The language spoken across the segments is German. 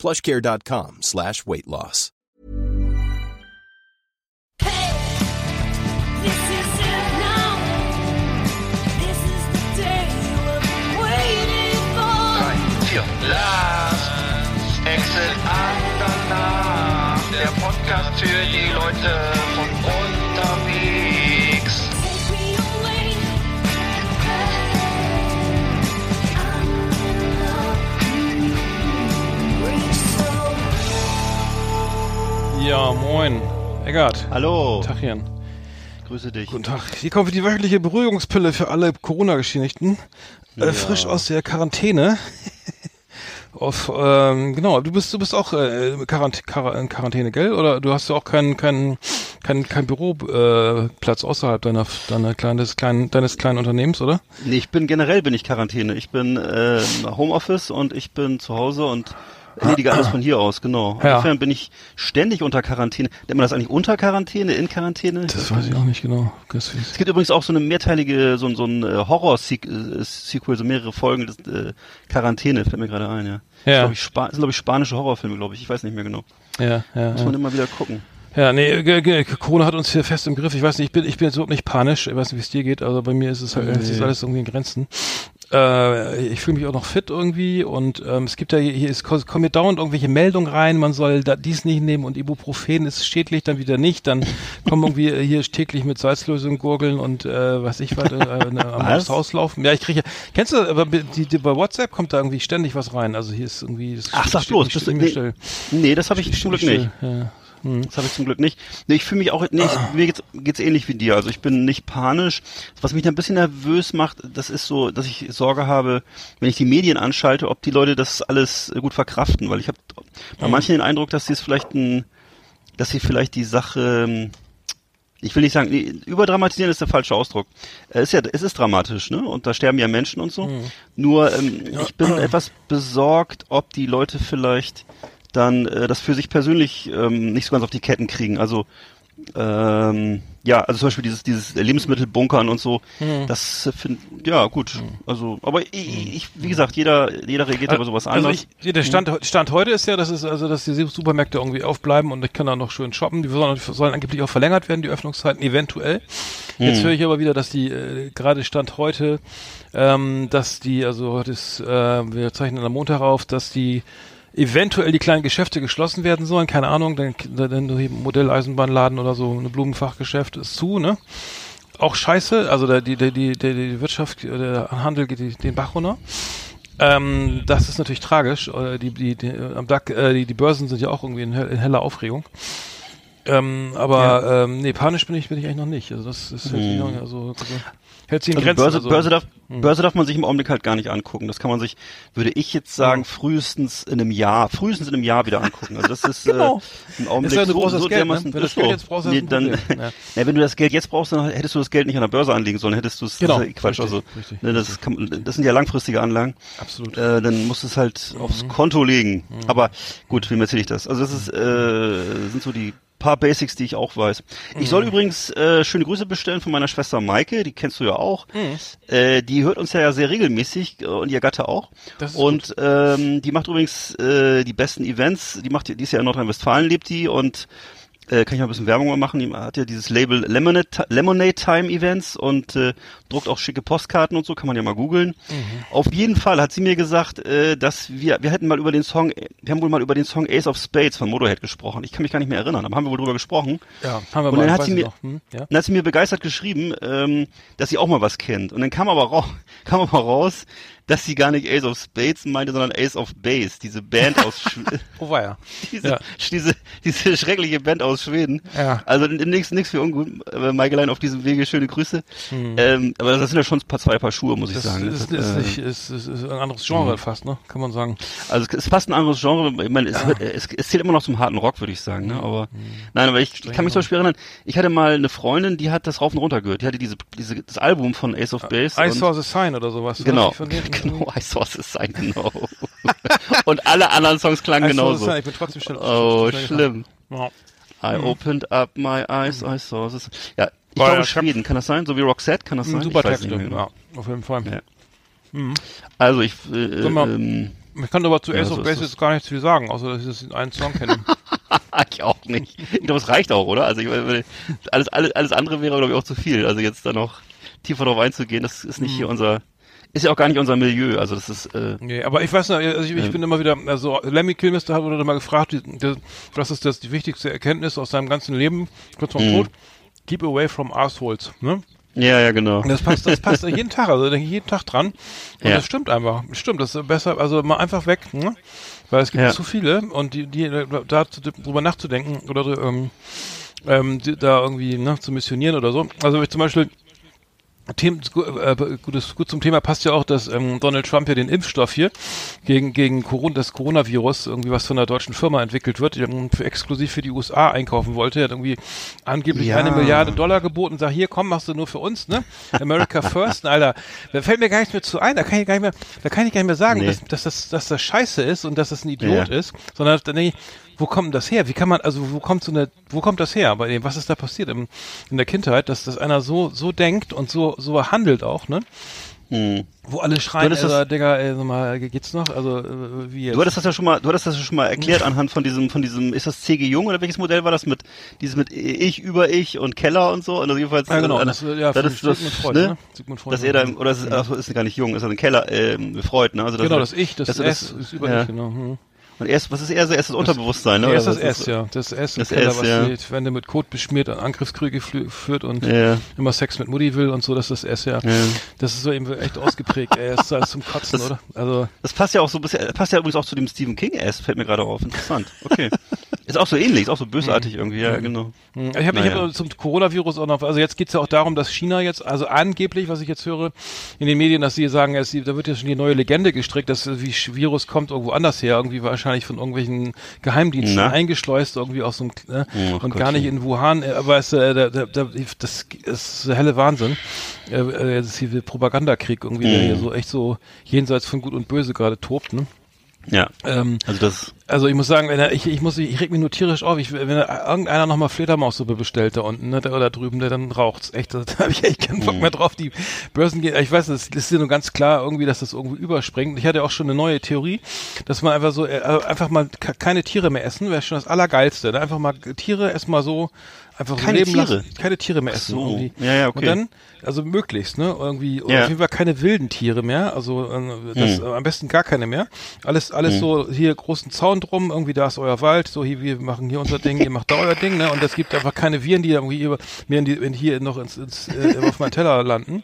plushcare.com slash weight loss. This is it now. This is the day we've been waiting for. Vier. Last Exit Andernach. Der Podcast für die Leute Ja, moin. Eggert. Hallo, Tachchen. grüße dich. Guten Tag. Hier kommt die wöchentliche Beruhigungspille für alle Corona-Geschädigten. Äh, frisch aus der Quarantäne. Auf, ähm, genau, du bist, du bist auch äh, Quarant Quar in Quarantäne, gell? Oder du hast ja auch keinen keinen keinen kein Büroplatz äh, außerhalb deiner deiner kleines kleinen deines kleinen Unternehmens, oder? Nee, ich bin generell bin ich Quarantäne. Ich bin äh, Homeoffice und ich bin zu Hause und erledige alles von hier aus, genau. Ja. Insofern bin ich ständig unter Quarantäne. Nennt man das eigentlich unter Quarantäne, in Quarantäne? Das weiß ich auch nicht genau. Das Es gibt übrigens auch so eine mehrteilige, so, ein- so ein äh, Horror-Sequel, so mehrere Folgen des äh, Quarantäne, fällt mir gerade ein, ja. Ja. Das, glaub ich, Spa das sind, glaube ich, spanische Horrorfilme, glaube ich. Ich weiß nicht mehr genau. ja, ja. Muss ja. man immer wieder gucken. Ja, nee, Corona hat uns hier fest im Griff. Ich weiß nicht, ich bin, ich bin jetzt überhaupt nicht panisch. Ich weiß nicht, wie es dir geht, also bei mir ist es halt, es ist Nee. alles irgendwie in Grenzen. Äh, ich fühle mich auch noch fit irgendwie und ähm, es gibt ja hier, hier ist, kommen mir dauernd irgendwelche Meldungen rein, man soll da dies nicht nehmen und Ibuprofen ist schädlich, dann wieder nicht, dann kommen irgendwie äh, hier täglich mit Salzlösung gurgeln und äh, weiß ich was, äh, äh, am Was? Haus laufen. Ja, ich kriege, kennst du, aber die, die, bei WhatsApp kommt da irgendwie ständig was rein. Also hier ist irgendwie, das Ach, sag bloß, bist du, nee, nee, das habe ich zum Glück nicht. Ja. Das habe ich zum Glück nicht. Nee, ich fühle mich auch, nee, ich, mir geht's, geht's ähnlich wie dir. Also ich bin nicht panisch. Was mich ein bisschen nervös macht, das ist so, dass ich Sorge habe, wenn ich die Medien anschalte, ob die Leute das alles gut verkraften. Weil ich habe bei manchen den Eindruck, dass sie es vielleicht ein, dass sie vielleicht die Sache, ähm, ich will nicht sagen, nee, überdramatisieren ist der falsche Ausdruck. Es ist ja, es ist dramatisch, ne? Und da sterben ja Menschen und so. Nur, ähm, ich bin etwas besorgt, ob die Leute vielleicht dann äh, das für sich persönlich ähm, nicht so ganz auf die Ketten kriegen. Also ähm, ja, also zum Beispiel dieses dieses Lebensmittelbunkern und so. Das äh, find, ja gut. Also, aber ich, ich, wie gesagt, jeder jeder reagiert über sowas Also anders. ich, der Stand, Stand heute ist ja, dass es also, dass die Supermärkte irgendwie aufbleiben und ich kann da noch schön shoppen. Die sollen, sollen angeblich auch verlängert werden, die Öffnungszeiten, eventuell. Jetzt höre ich aber wieder, dass die äh, gerade Stand heute, ähm, dass die, also heute ist, äh, wir zeichnen am Montag auf, dass die eventuell die kleinen Geschäfte geschlossen werden sollen, keine Ahnung, dann, dann dann Modelleisenbahnladen oder so, eine Blumenfachgeschäft ist zu, ne? Auch scheiße, also der, die, die, die, die, Wirtschaft, der Handel geht den Bach runter. Ähm, das ist natürlich tragisch. Äh, Die, die, die, äh, am DAC, äh, die, die Börsen sind ja auch irgendwie in, in heller Aufregung. Ähm, aber ähm, nee, panisch bin ich, bin ich eigentlich noch nicht. Also das ist sich noch, also, also hält sich in Also Grenzen. Börse, also, Börse, darf, Börse darf man sich im Augenblick halt gar nicht angucken. Das kann man sich, würde ich jetzt sagen, frühestens in einem Jahr, frühestens in einem Jahr wieder angucken. Also das ist Genau. äh, im Augenblick Ist ja, so, so Geld, ne? Wenn du das ist Geld jetzt brauchst, nee, dann. Ja. nee, wenn du das Geld jetzt brauchst, dann hättest du das Geld nicht an der Börse anlegen sollen, hättest du es, Genau, ist ja Quatsch. richtig, also, richtig, ne, das, kann, das sind ja langfristige Anlagen. Absolut. Äh, dann musst du es halt Mhm. aufs Konto legen. Aber gut, wem erzähle ich das? Also das ist, äh, sind so die paar Basics, die ich auch weiß. Ich Mhm. soll übrigens äh, schöne Grüße bestellen von meiner Schwester Maike, die kennst du ja auch. Mhm. Äh, die hört uns ja sehr regelmäßig äh, und ihr Gatte auch. Und ähm, die macht übrigens äh, die besten Events. Die macht, die ist ja in Nordrhein-Westfalen lebt die und äh, kann ich mal ein bisschen Werbung mal machen. Die hat ja dieses Label Lemonade, Lemonade Time Events und äh, druckt auch schicke Postkarten und so, kann man ja mal googeln. Auf jeden Fall hat sie mir gesagt, äh, dass wir, wir hätten mal über den Song, wir haben wohl mal über den Song Ace of Spades von Motorhead gesprochen. Ich kann mich gar nicht mehr erinnern, aber haben wir wohl drüber gesprochen. ja, haben wir Und mal. dann hat sie mir. Hm, ja. dann hat sie mir begeistert geschrieben, ähm, dass sie auch mal was kennt. Und dann kam aber raus, kam aber raus, dass sie gar nicht Ace of Spades meinte, sondern Ace of Base, diese Band aus Sch Oh war ja. diese, Ja. diese, diese schreckliche Band aus Schweden. Ja. Also nichts nichts für ungut. Äh, Michael auf diesem Wege schöne Grüße. Ähm, aber das sind ja schon ein paar, zwei Paar Schuhe, muss ich Hm. Das sagen. ist, Das, ist, äh, nicht, ist, ist, ist ein anderes Genre fast, ne? Kann man sagen. Also es ist fast ein anderes Genre. Ich meine, es, wird, es, es zählt immer noch zum harten Rock, würde ich sagen. Ne? Aber nein, aber ich kann mich zum Beispiel erinnern. Ich hatte mal eine Freundin, die hat das rauf und runter gehört. Die hatte diese, diese das Album von Ace of Base. I und- saw the sign oder sowas. Genau, Von denen? genau, I saw the sign, genau. und alle anderen Songs klangen I saw the genauso. sign. Ich bin trotzdem schnell. Oh, schnell schlimm. gefahren. I opened up my eyes, I saw the sign. Ja, ich War glaube ja Schweden, kann das sein? So wie Roxette, kann das Ja. sein? Super Ich Texte, mehr genau. ja, auf jeden Fall. Ja. Also ich, äh, Sag mal, ähm, Ich kann aber zu Ja, Ace so of Base jetzt gar nichts viel sagen, außer dass ich das in einen Song kenne. ich auch nicht. Ich glaube, es reicht auch, oder? Also ich meine, alles, alles, alles andere wäre, glaube ich, auch zu viel. Also jetzt da noch tiefer drauf einzugehen, das ist nicht hier Mhm. unser, ist ja auch gar nicht unser Milieu. Also das ist, äh, nee, aber ich weiß nicht, also ich, ich bin immer wieder, also Lemmy Kilmister hat wurde mal gefragt, die, die, was ist das die wichtigste Erkenntnis aus seinem ganzen Leben, kurz vor dem Mhm. Tod? Keep away from assholes, ne? ja, ja, genau. Das passt, das passt jeden Tag, also da denke ich jeden Tag dran. Und Ja. das stimmt einfach. Stimmt, das ist besser, also mal einfach weg, ne? Weil es gibt Ja. zu viele und die, die da zu- drüber nachzudenken oder ähm, ähm, da irgendwie ne, zu missionieren oder so. Also ich zum Beispiel Themen, äh, gutes, gut zum Thema passt ja auch, dass ähm, Donald Trump ja den Impfstoff hier gegen, gegen Corona, das Coronavirus, irgendwie was von einer deutschen Firma entwickelt wird, die für, exklusiv für die USA einkaufen wollte. Er hat irgendwie angeblich Ja. eine Milliarde Dollar geboten, sag hier, komm, machst du nur für uns, ne? America First, Alter. Da fällt mir gar nichts mehr zu ein, da kann ich gar nicht mehr, da kann ich gar nicht mehr sagen, Nee. dass, dass, das, dass das scheiße ist und dass das ein Idiot Ja. ist, sondern dann denke ich, wo kommt denn das her? Wie kann man, also wo kommt so eine, wo kommt das her? Bei dem, was ist da passiert im, in der Kindheit, dass, dass einer so, so denkt und so, so handelt auch, ne? Hm. Wo alle schreien, das- äh, Digga, ey, sag mal, geht's noch? Also, äh, wie jetzt? Du hattest das ja schon mal, du hattest das ja schon mal erklärt anhand von diesem, von diesem, ist das CG Jung oder welches Modell war das mit, dieses mit Ich über Ich und Keller und so, und also jedenfalls, ja, genau, äh, das, äh, ja, das, ist das, Sigmund Freud, ne? ne? Sigmund Freud. dass er da, im- oder ist, ach, so, ist gar nicht jung, ist er ein Keller, ähm, Freud, ne? Also genau, er- das Ich, das, dass er S ist über ja. dich, genau. Hm. Und erst, was ist er? Er ist das Unterbewusstsein, ne? Er ist Oder das S, ja. Das S Das S, was ja. die Wände mit Kot beschmiert und Angriffskriege flü- führt und Ja. immer Sex mit Mutti will und so, das ist das S, ja. Ja. Das ist so eben echt ausgeprägt, ey. Das ist alles zum Kotzen, Das- oder? Also, Das passt ja auch so ein bisschen, passt ja übrigens auch zu dem Stephen King S, fällt mir gerade auf. Interessant. Okay. ist auch so ähnlich, ist auch so bösartig irgendwie, ja, genau. Hm, Ich habe Naja. hab zum Coronavirus auch noch, also jetzt geht's ja auch darum, dass China jetzt, also angeblich, was ich jetzt höre in den Medien, dass sie sagen, es, da wird ja schon die neue Legende gestrickt, dass äh, wie Virus kommt irgendwo anders her, irgendwie wahrscheinlich von irgendwelchen Geheimdiensten Na? eingeschleust, irgendwie aus so einem, äh, Ach und gar nicht in Wuhan, äh, aber es, äh, da, da, da, das ist der helle Wahnsinn. Äh, äh, das ist hier der Propagandakrieg irgendwie, der Mhm. hier so echt so jenseits von Gut und Böse gerade tobt, ne? Ja. Ähm, Also das, also ich muss sagen, wenn er, ich, ich muss, ich reg mich nur tierisch auf. Ich, wenn er, irgendeiner nochmal Fledermaussuppe bestellt da unten, ne, da, oder drüben, der dann raucht's. Echt, da habe ich echt keinen Bock Mhm. mehr drauf. Die Börsen gehen, ich weiß, das ist ja nur ganz klar irgendwie, dass das irgendwie überspringt. Ich hatte auch schon eine neue Theorie, dass man einfach so, äh, einfach mal ke- keine Tiere mehr essen, wäre schon das Allergeilste. Ne? Einfach mal Tiere erstmal so, einfach so Keine leben Tiere? lassen. Keine Tiere mehr essen. so. Irgendwie. Ja, ja, okay. Und dann, also möglichst, ne, irgendwie, Ja. auf jeden Fall keine wilden Tiere mehr, also äh, das, Hm. am besten gar keine mehr. Alles, alles so hier großen Zaun drum, irgendwie da ist euer Wald, so hier, wir machen hier unser Ding, ihr macht da euer Ding, ne, und es gibt einfach keine Viren, die irgendwie über, mir in die, in hier noch ins, ins äh, auf meinen Teller landen.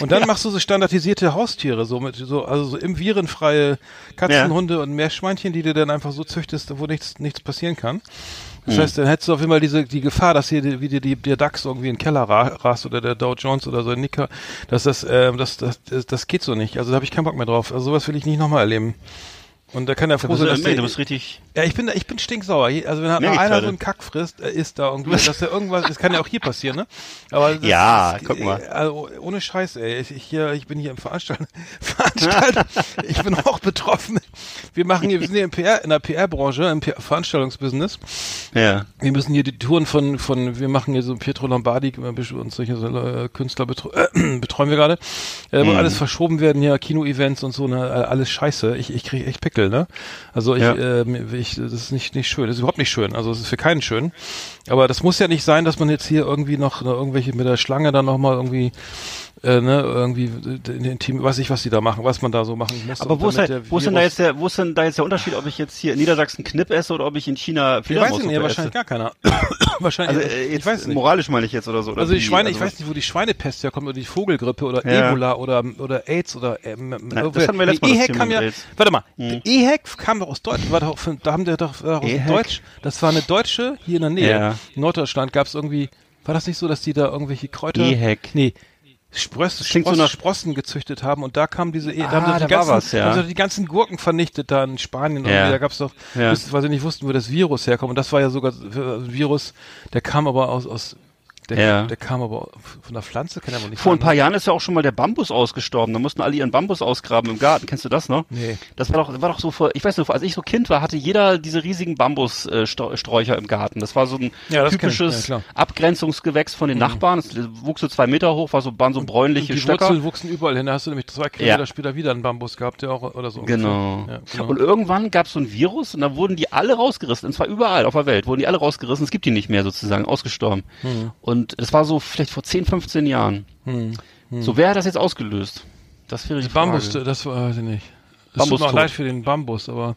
Und dann machst du so standardisierte Haustiere, so mit, so, also so im virenfreie Katzen, Ja. Hunde und Meerschweinchen, die du dann einfach so züchtest, wo nichts, nichts passieren kann. Das Hm. heißt, dann hättest du auf jeden Fall diese, die Gefahr, dass hier die, wie dir die, der DAX irgendwie in den Keller ra rast oder der Dow Jones oder so ein Nicker, dass das, ähm, das, das, das, das geht so nicht. Also da habe ich keinen Bock mehr drauf. Also sowas will ich nicht nochmal erleben. Und da kann er froh sein, dass der, du bist richtig, ja, ich bin, ich bin stinksauer. Also wenn ich einer so einen Kack frisst, äh, isst da irgendwie, dass er irgendwas, das kann ja auch hier passieren, ne? Aber das, Ja, das, guck mal. Also ohne Scheiß, ey. Ich, ich, hier, ich bin hier im Veranstalten, Veranstalten. ich bin auch betroffen. Wir machen hier, wir sind hier im PR, in der PR-Branche, im PR Veranstaltungsbusiness. ja. Wir müssen hier die Touren von, von, wir machen hier so Pietro Lombardi äh, und solche äh, Künstler betro äh, betreuen wir gerade. Äh, wo Mhm. alles verschoben werden hier, Kino-Events und so, ne, alles scheiße. Ich, ich kriege echt Pickel, ne? Also ich, Ja. äh, ich, das ist nicht, nicht schön, das ist überhaupt nicht schön. Also es ist für keinen schön. Aber das muss ja nicht sein, dass man jetzt hier irgendwie noch, noch irgendwelche mit der Schlange dann nochmal irgendwie äh, ne, irgendwie äh, in den Team, weiß ich, was die da machen, was man da so machen muss. Aber wo ist, halt, wo ist denn da jetzt der, wo ist denn da jetzt der Unterschied, ob ich jetzt hier in Niedersachsen Knipp esse oder ob ich in China Ich weiß Fledermaus nicht, wahrscheinlich gar keiner. wahrscheinlich, Also äh, ich weiß nicht. moralisch meine ich jetzt oder so. Oder Also die? Schweine, ich Also weiß nicht, wo die Schweinepest herkommt, oder die Vogelgrippe oder Ja. Ebola oder, oder AIDS oder ähm, Na, das hatten wir letztes Mal, EHEC kam ja, warte mal, EHEC kam doch aus Deutschland, war doch, da haben die doch, doch aus? Deutsch, das war eine Deutsche hier in der Nähe. Ja. In Norddeutschland gab es irgendwie, war das nicht so, dass die da irgendwelche Kräuter, EHEC. nee, Spross, klingt so Spross, nach- Sprossen gezüchtet haben und da kam diese, E- Ah, da haben sie die ganzen, was, ja. haben sie die ganzen Gurken vernichtet da in Spanien Ja. irgendwie, da gab's doch, Ja. bis, weil sie nicht wussten, wo das Virus herkommt und das war ja sogar ein Virus, der kam aber aus, aus der, Ja. der kam aber von der Pflanze, kann er wohl nicht Vor ein paar ne? Jahren ist ja auch schon mal der Bambus ausgestorben. Da mussten alle ihren Bambus ausgraben im Garten. Kennst du das noch? Nee. Das war doch, war doch so vor, ich weiß nicht, als ich so Kind war, hatte jeder diese riesigen Bambussträucher im Garten. Das war so ein Ja, typisches ja. Mhm. Abgrenzungsgewächs von den Nachbarn. Es wuchs so zwei Meter hoch, war so, waren so bräunliche Die Stöcker. Wurzeln wuchsen überall hin, da hast du nämlich zwei Kilometer später wieder einen Bambus gehabt, der auch, oder so. Genau. genau. Und irgendwann gab es so ein Virus und da wurden die alle rausgerissen. Und zwar überall auf der Welt wurden die alle rausgerissen. Es gibt die nicht mehr sozusagen, ausgestorben. Hm. Und das war so vielleicht vor 10, 15 Jahren. So, wer hat das jetzt ausgelöst? Das wäre die Die Bambus, Frage. das war, weiß ich nicht. Es Bambus tut mir leid für den Bambus, aber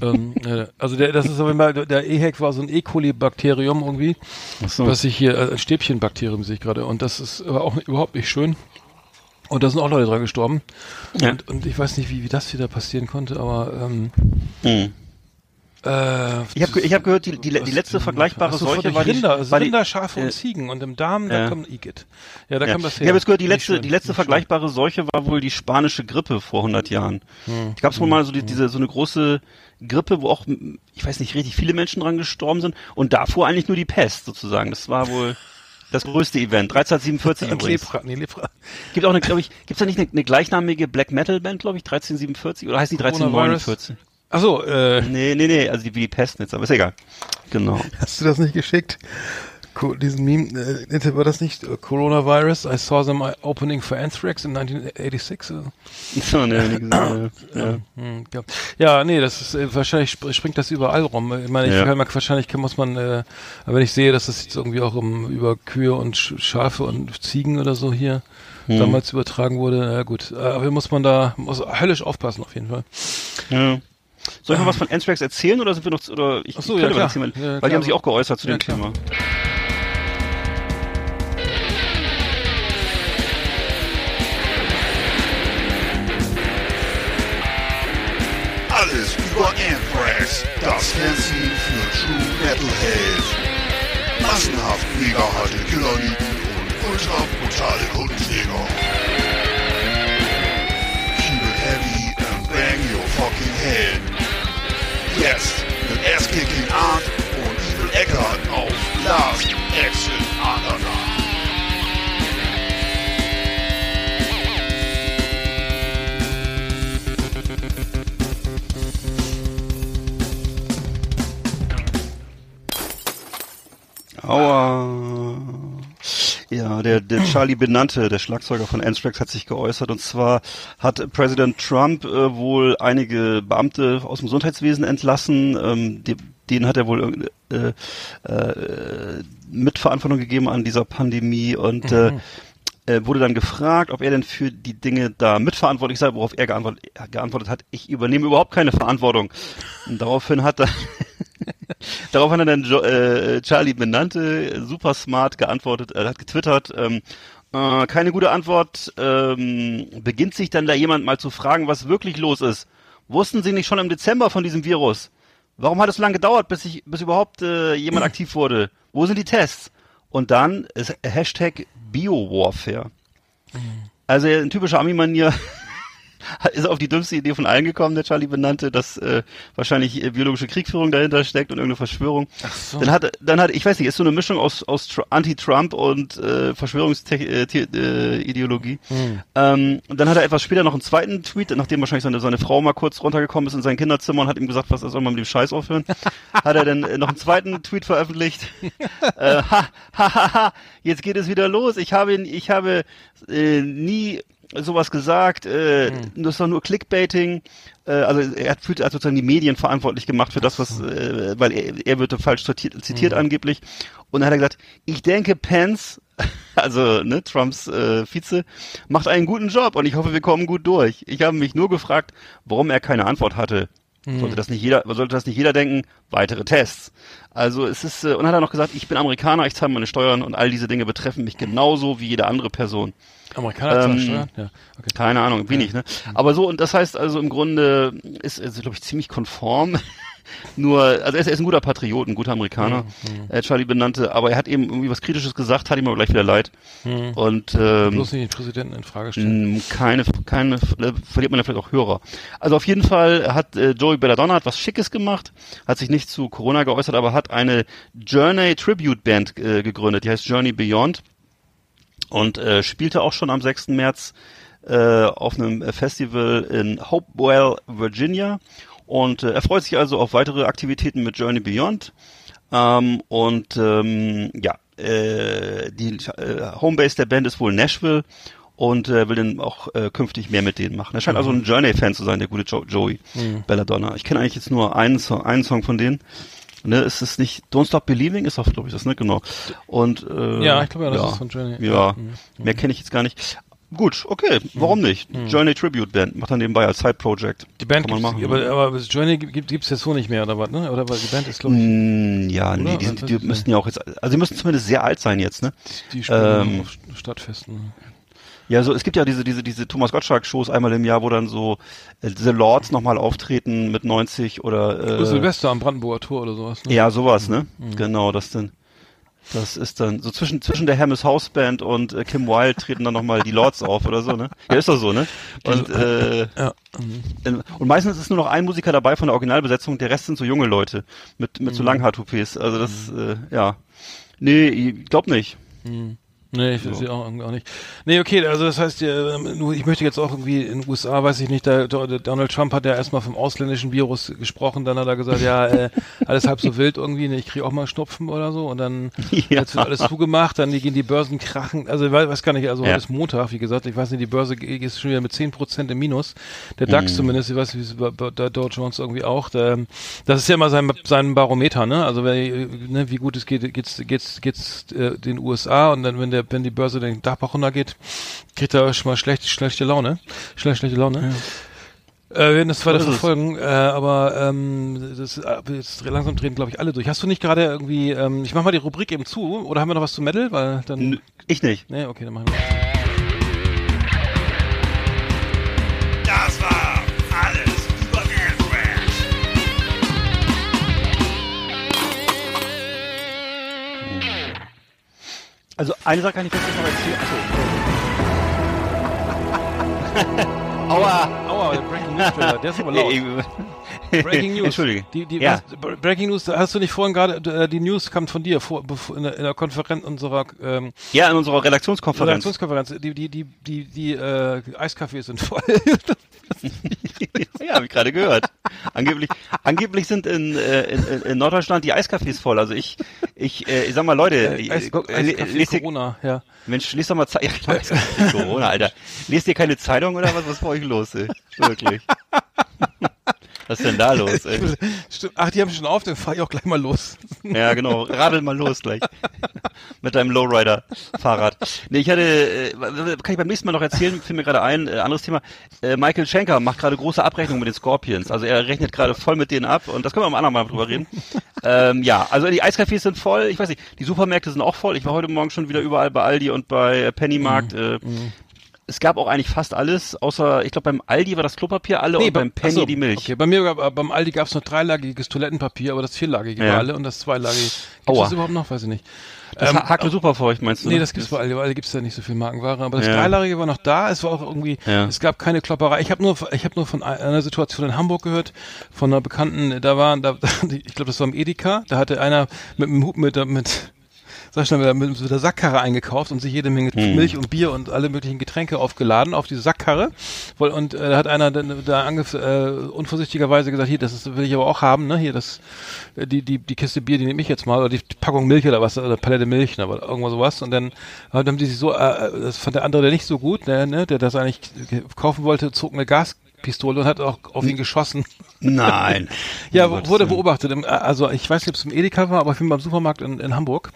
ähm, äh, also der, das ist auf jeden Fall, der EHEC war so ein E. coli-Bakterium irgendwie, so. was ich hier, äh, ein Stäbchenbakterium sehe ich gerade und das ist aber auch überhaupt nicht schön. Und da sind auch Leute dran gestorben. Ja. Und, und ich weiß nicht, wie, wie das wieder passieren konnte, aber ähm, Hm. Äh, Ich habe ich hab gehört, die, die, die letzte vergleichbare Ach so, Seuche war die, Rinder, also war die, Rinder, Schafe äh, und Ziegen und im Darm, da ja. kommt Igitt. Ja, da Ja. kam das Ich her. habe jetzt gehört, die letzte, schön, die letzte vergleichbare Seuche war wohl die spanische Grippe vor 100 Jahren. Hm. Da gab es wohl mal so die, diese so eine große Grippe, wo auch, ich weiß nicht, richtig viele Menschen dran gestorben sind und davor eigentlich nur die Pest sozusagen. Das war wohl das größte Event. 1347 Und übrigens. Lepra, nee, Lepra. Gibt auch eine, glaube ich, gibt's da nicht eine, eine gleichnamige Black Metal Band, glaube ich, 1347 oder heißt die Coronavirus. 1349? Ach so, äh, Nee, nee, nee, also die, wie die Pest jetzt, aber ist egal. Genau. Hast du das nicht geschickt? Co diesen Meme, äh, war das nicht äh, Coronavirus? I saw them opening for Anthrax in 1986. äh. So, nee, nee, gesehen, ja. ja. Hm, ja. ja, nee, das ist äh, wahrscheinlich sp springt das überall rum. Ich meine, ich Ja. kann, wahrscheinlich muss man, äh, wenn ich sehe, dass das jetzt irgendwie auch um, über Kühe und Sch Schafe und Ziegen oder so hier Hm. damals übertragen wurde, na gut, äh, aber muss man da muss höllisch aufpassen auf jeden Fall. Ja. Soll ich noch was von Anthrax erzählen oder sind wir noch, oder ich, Ach so, ja, könnte klar. erzählen, Ja, weil die haben sich auch geäußert zu Ja, dem klar. Thema. Alles über Anthrax, das Fernsehen für True Metalheads. Massenhaft mega harte Killerlieben und ultra brutale Kundenjäger. Head. Jetzt mit Ass-Kicking Art und Evil Eckart auf Last Underground. Aua. Ja, der, der Charlie Benante, der Schlagzeuger von Anthrax, hat sich geäußert. Und zwar hat Präsident Trump äh, wohl einige Beamte aus dem Gesundheitswesen entlassen. Ähm, die, denen hat er wohl äh, äh, Mitverantwortung gegeben an dieser Pandemie und äh, äh, wurde dann gefragt, ob er denn für die Dinge da mitverantwortlich sei, worauf er geantwortet, geantwortet hat, ich übernehme überhaupt keine Verantwortung. Und daraufhin hat er Darauf hat er dann jo äh, Charlie Benante super smart geantwortet, er hat getwittert, ähm, äh, keine gute Antwort, ähm, beginnt sich dann da jemand mal zu fragen, was wirklich los ist. Wussten Sie nicht schon im Dezember von diesem Virus? Warum hat es so lange gedauert, bis ich, bis überhaupt äh, jemand aktiv wurde? Wo sind die Tests? Und dann ist Hashtag Biowarfare. Also ein typischer Ami-Manier ist auf die dümmste Idee von allen gekommen, der Charlie benannte, dass äh, wahrscheinlich äh, biologische Kriegführung dahinter steckt und irgendeine Verschwörung. Ach so. Dann hat, dann hat, ich weiß nicht, ist so eine Mischung aus, aus Tr- Anti-Trump und äh, Verschwörungsideologie. Hm. Ähm, und dann hat er etwas später noch einen zweiten Tweet, nachdem wahrscheinlich seine, seine Frau mal kurz runtergekommen ist in sein Kinderzimmer und hat ihm gesagt, was er soll mal mit dem Scheiß aufhören. hat er dann äh, noch einen zweiten Tweet veröffentlicht. äh, ha, ha, ha, ha, jetzt geht es wieder los. Ich habe, ich habe äh, nie sowas gesagt, äh, Hm. das ist doch nur Clickbaiting. Äh, also er hat fühlt also sozusagen die Medien verantwortlich gemacht für das, was, äh, weil er, er wird falsch zitiert, zitiert Hm. angeblich. Und dann hat er gesagt, ich denke, Pence, also ne, Trumps äh, Vize, macht einen guten Job und ich hoffe, wir kommen gut durch. Ich habe mich nur gefragt, warum er keine Antwort hatte. Hm. Sollte das nicht jeder, sollte das nicht jeder denken? Weitere Tests. Also es ist, äh, und hat er noch gesagt, ich bin Amerikaner, ich zahle meine Steuern und all diese Dinge betreffen mich genauso wie jede andere Person. Amerikaner zahlen Ähm, Steuern? Ja, okay. Keine Ahnung, wenig, ne? Aber so, und das heißt also im Grunde ist er, glaube ich, ziemlich konform. Nur, also er ist, er ist ein guter Patriot, ein guter Amerikaner, äh, Charlie benannte, aber er hat eben irgendwie was Kritisches gesagt, hat ihm aber gleich wieder leid. Und ähm, Bloß nicht den Präsidenten in Frage stellen. keine, keine, verliert man ja vielleicht auch Hörer. Also auf jeden Fall hat äh, Joey Belladonna hat was Schickes gemacht, hat sich nicht zu Corona geäußert, aber hat eine Journey Tribute Band äh, gegründet, die heißt Journey Beyond und äh, spielte auch schon am 6. März äh, auf einem Festival in Hopewell, Virginia. Und äh, er freut sich also auf weitere Aktivitäten mit Journey Beyond. Ähm, und ähm, ja, äh, die äh, Homebase der Band ist wohl Nashville und äh, will dann auch äh, künftig mehr mit denen machen. Er scheint also ein Journey-Fan zu sein, der gute jo Joey Belladonna. Ich kenne eigentlich jetzt nur einen Song, einen Song von denen. Ne, ist es nicht Don't Stop Believing? Ist auch, glaube ich, das, ne? Genau. Und äh, Ja, ich glaube ja, das ist von Journey. Ja, Ja. Mhm. mehr kenne ich jetzt gar nicht. Gut, okay, warum nicht? Journey Tribute Band macht dann nebenbei als Side Project. Die Band Kann man gibt's, machen. aber, aber Journey gibt es jetzt so nicht mehr, oder was, ne? Oder weil die Band ist, glaube ich, Mm, ja, nee, Oder? die, sind, die müssten ja auch jetzt, also die müssten zumindest sehr alt sein jetzt, ne? die spielen ähm, auf Stadtfesten. Ja, so es gibt ja diese diese diese Thomas Gottschalk Shows einmal im Jahr, wo dann so äh, The Lords nochmal auftreten mit 90 oder äh, Silvester am Brandenburger Tor oder sowas, ne? ja sowas, ne? Genau, das denn. Das ist dann so zwischen zwischen der Hermes House Band und äh, Kim Wilde treten dann nochmal die Lords auf oder so, ne? Ja, ist doch so, ne? Und äh, Ja. und meistens ist nur noch ein Musiker dabei von der Originalbesetzung, der Rest sind so junge Leute mit mit so Mhm. Langhaar-Toupets. Also das äh, ja. Nee, ich glaub nicht. Nee, ich sehe auch, auch nicht. Nee, okay, also das heißt, äh, ich möchte jetzt auch irgendwie in den USA, weiß ich nicht, da, Donald Trump hat ja erstmal vom ausländischen Virus gesprochen, dann hat er gesagt, ja, äh, alles halb so wild irgendwie, ne, ich kriege auch mal Schnupfen oder so und dann Ja. jetzt wird alles zugemacht, dann gehen die Börsen krachen, also weiß, gar nicht, also Ja. heute ist Montag, wie gesagt, ich weiß nicht, die Börse ist schon wieder mit 10% im Minus, der DAX Mhm. zumindest, ich weiß nicht, wie es bei- der Dow Jones irgendwie auch, der, das ist ja immer sein, sein Barometer, ne, also wenn, ne, wie gut es geht, geht's, geht's, geht's äh, den USA und dann, wenn der, wenn die Börse den Dach runtergeht, kriegt er schon mal schlecht, schlechte Laune, schlecht, schlechte Laune. Äh, wir werden das weiter verfolgen, äh, aber ähm, das, äh, jetzt langsam drehen, glaube ich, alle durch. Hast du nicht gerade irgendwie, ähm, ich mach mal die Rubrik eben zu, oder haben wir noch was zu Metal? Weil dann. N- Ich nicht. Nee, okay, dann machen wir. Das war Also eine Sache kann ich vielleicht noch erzählen. Achso. Aua. Aua, der Breaking News Trailer, der ist aber laut. Breaking News. Entschuldige. Die, die, ja. was, Breaking News, hast du nicht vorhin gerade, äh, die News kam von dir vor, bevor, in, der, in der Konferenz unserer ähm, ja, in unserer Redaktionskonferenz. Redaktionskonferenz, die, die, die, die, die äh, Eiskaffees sind voll. ja, habe ich gerade gehört. Angeblich, angeblich sind in, äh, in, in- Norddeutschland die Eiscafés voll. Also ich, ich, äh, ich sag mal, Leute, Äh, Eis, äh, Eiskaffee lest Corona, ja. Mensch, lest doch mal Zeitung. Ja, Corona, Alter. Lest ihr keine Zeitung oder was? Was ist bei euch los, ey? Wirklich. Was ist denn da los, ey? Stimmt. Ach, die haben schon auf, dann fahr ich auch gleich mal los. Ja, genau. Radel mal los gleich. Mit deinem Lowrider-Fahrrad. Nee, ich hatte, äh, kann ich beim nächsten Mal noch erzählen, fiel mir gerade ein, äh, anderes Thema. Äh, Michael Schenker macht gerade große Abrechnungen mit den Scorpions. Also er rechnet gerade voll mit denen ab und das können wir am anderen Mal drüber reden. ähm, ja, also die Eiscafés sind voll. Ich weiß nicht, die Supermärkte sind auch voll. Ich war heute Morgen schon wieder überall bei Aldi und bei Pennymarkt. Äh, es gab auch eigentlich fast alles, außer, ich glaube, beim Aldi war das Klopapier alle und beim Penny achso, die Milch. Okay, bei mir, gab- beim Aldi gab es noch dreilagiges Toilettenpapier, aber das vierlagige Ja. war alle und das zweilagige. Gibt's Aua. das überhaupt noch? Weiß ich nicht. Das Ähm, hakt mir super für euch, meinst du? Nee, ne? das gibt's bei Aldi, bei Aldi gibt's ja nicht so viel Markenware, aber das Ja. Dreilagige war noch da, es war auch irgendwie, Ja. es gab keine Klopperei. Ich habe nur, ich habe nur von einer Situation in Hamburg gehört, von einer Bekannten, da waren, da, ich glaube, das war im Edeka, da hatte einer mit einem Hub, mit, mit, sag schnell, mit, mit der Sackkarre eingekauft und sich jede Menge Hm. Milch und Bier und alle möglichen Getränke aufgeladen auf diese Sackkarre. Und äh, da hat einer dann da angef äh, unvorsichtigerweise gesagt, hier, das ist, will ich aber auch haben, ne? Hier, das, äh, die, die, die Kiste Bier, die nehme ich jetzt mal, oder die Packung Milch oder was, oder Palette Milch, ne, oder irgendwas sowas. Und dann äh, haben die sich so, äh, äh, das fand der andere der nicht so gut, ne, ne, der das eigentlich kaufen wollte, zog eine Gaspistole und hat auch auf ihn geschossen. Nein. Ja, Gottes wurde beobachtet. Äh, Also ich weiß nicht, ob es im Edeka war, aber ich bin beim Supermarkt in, in Hamburg.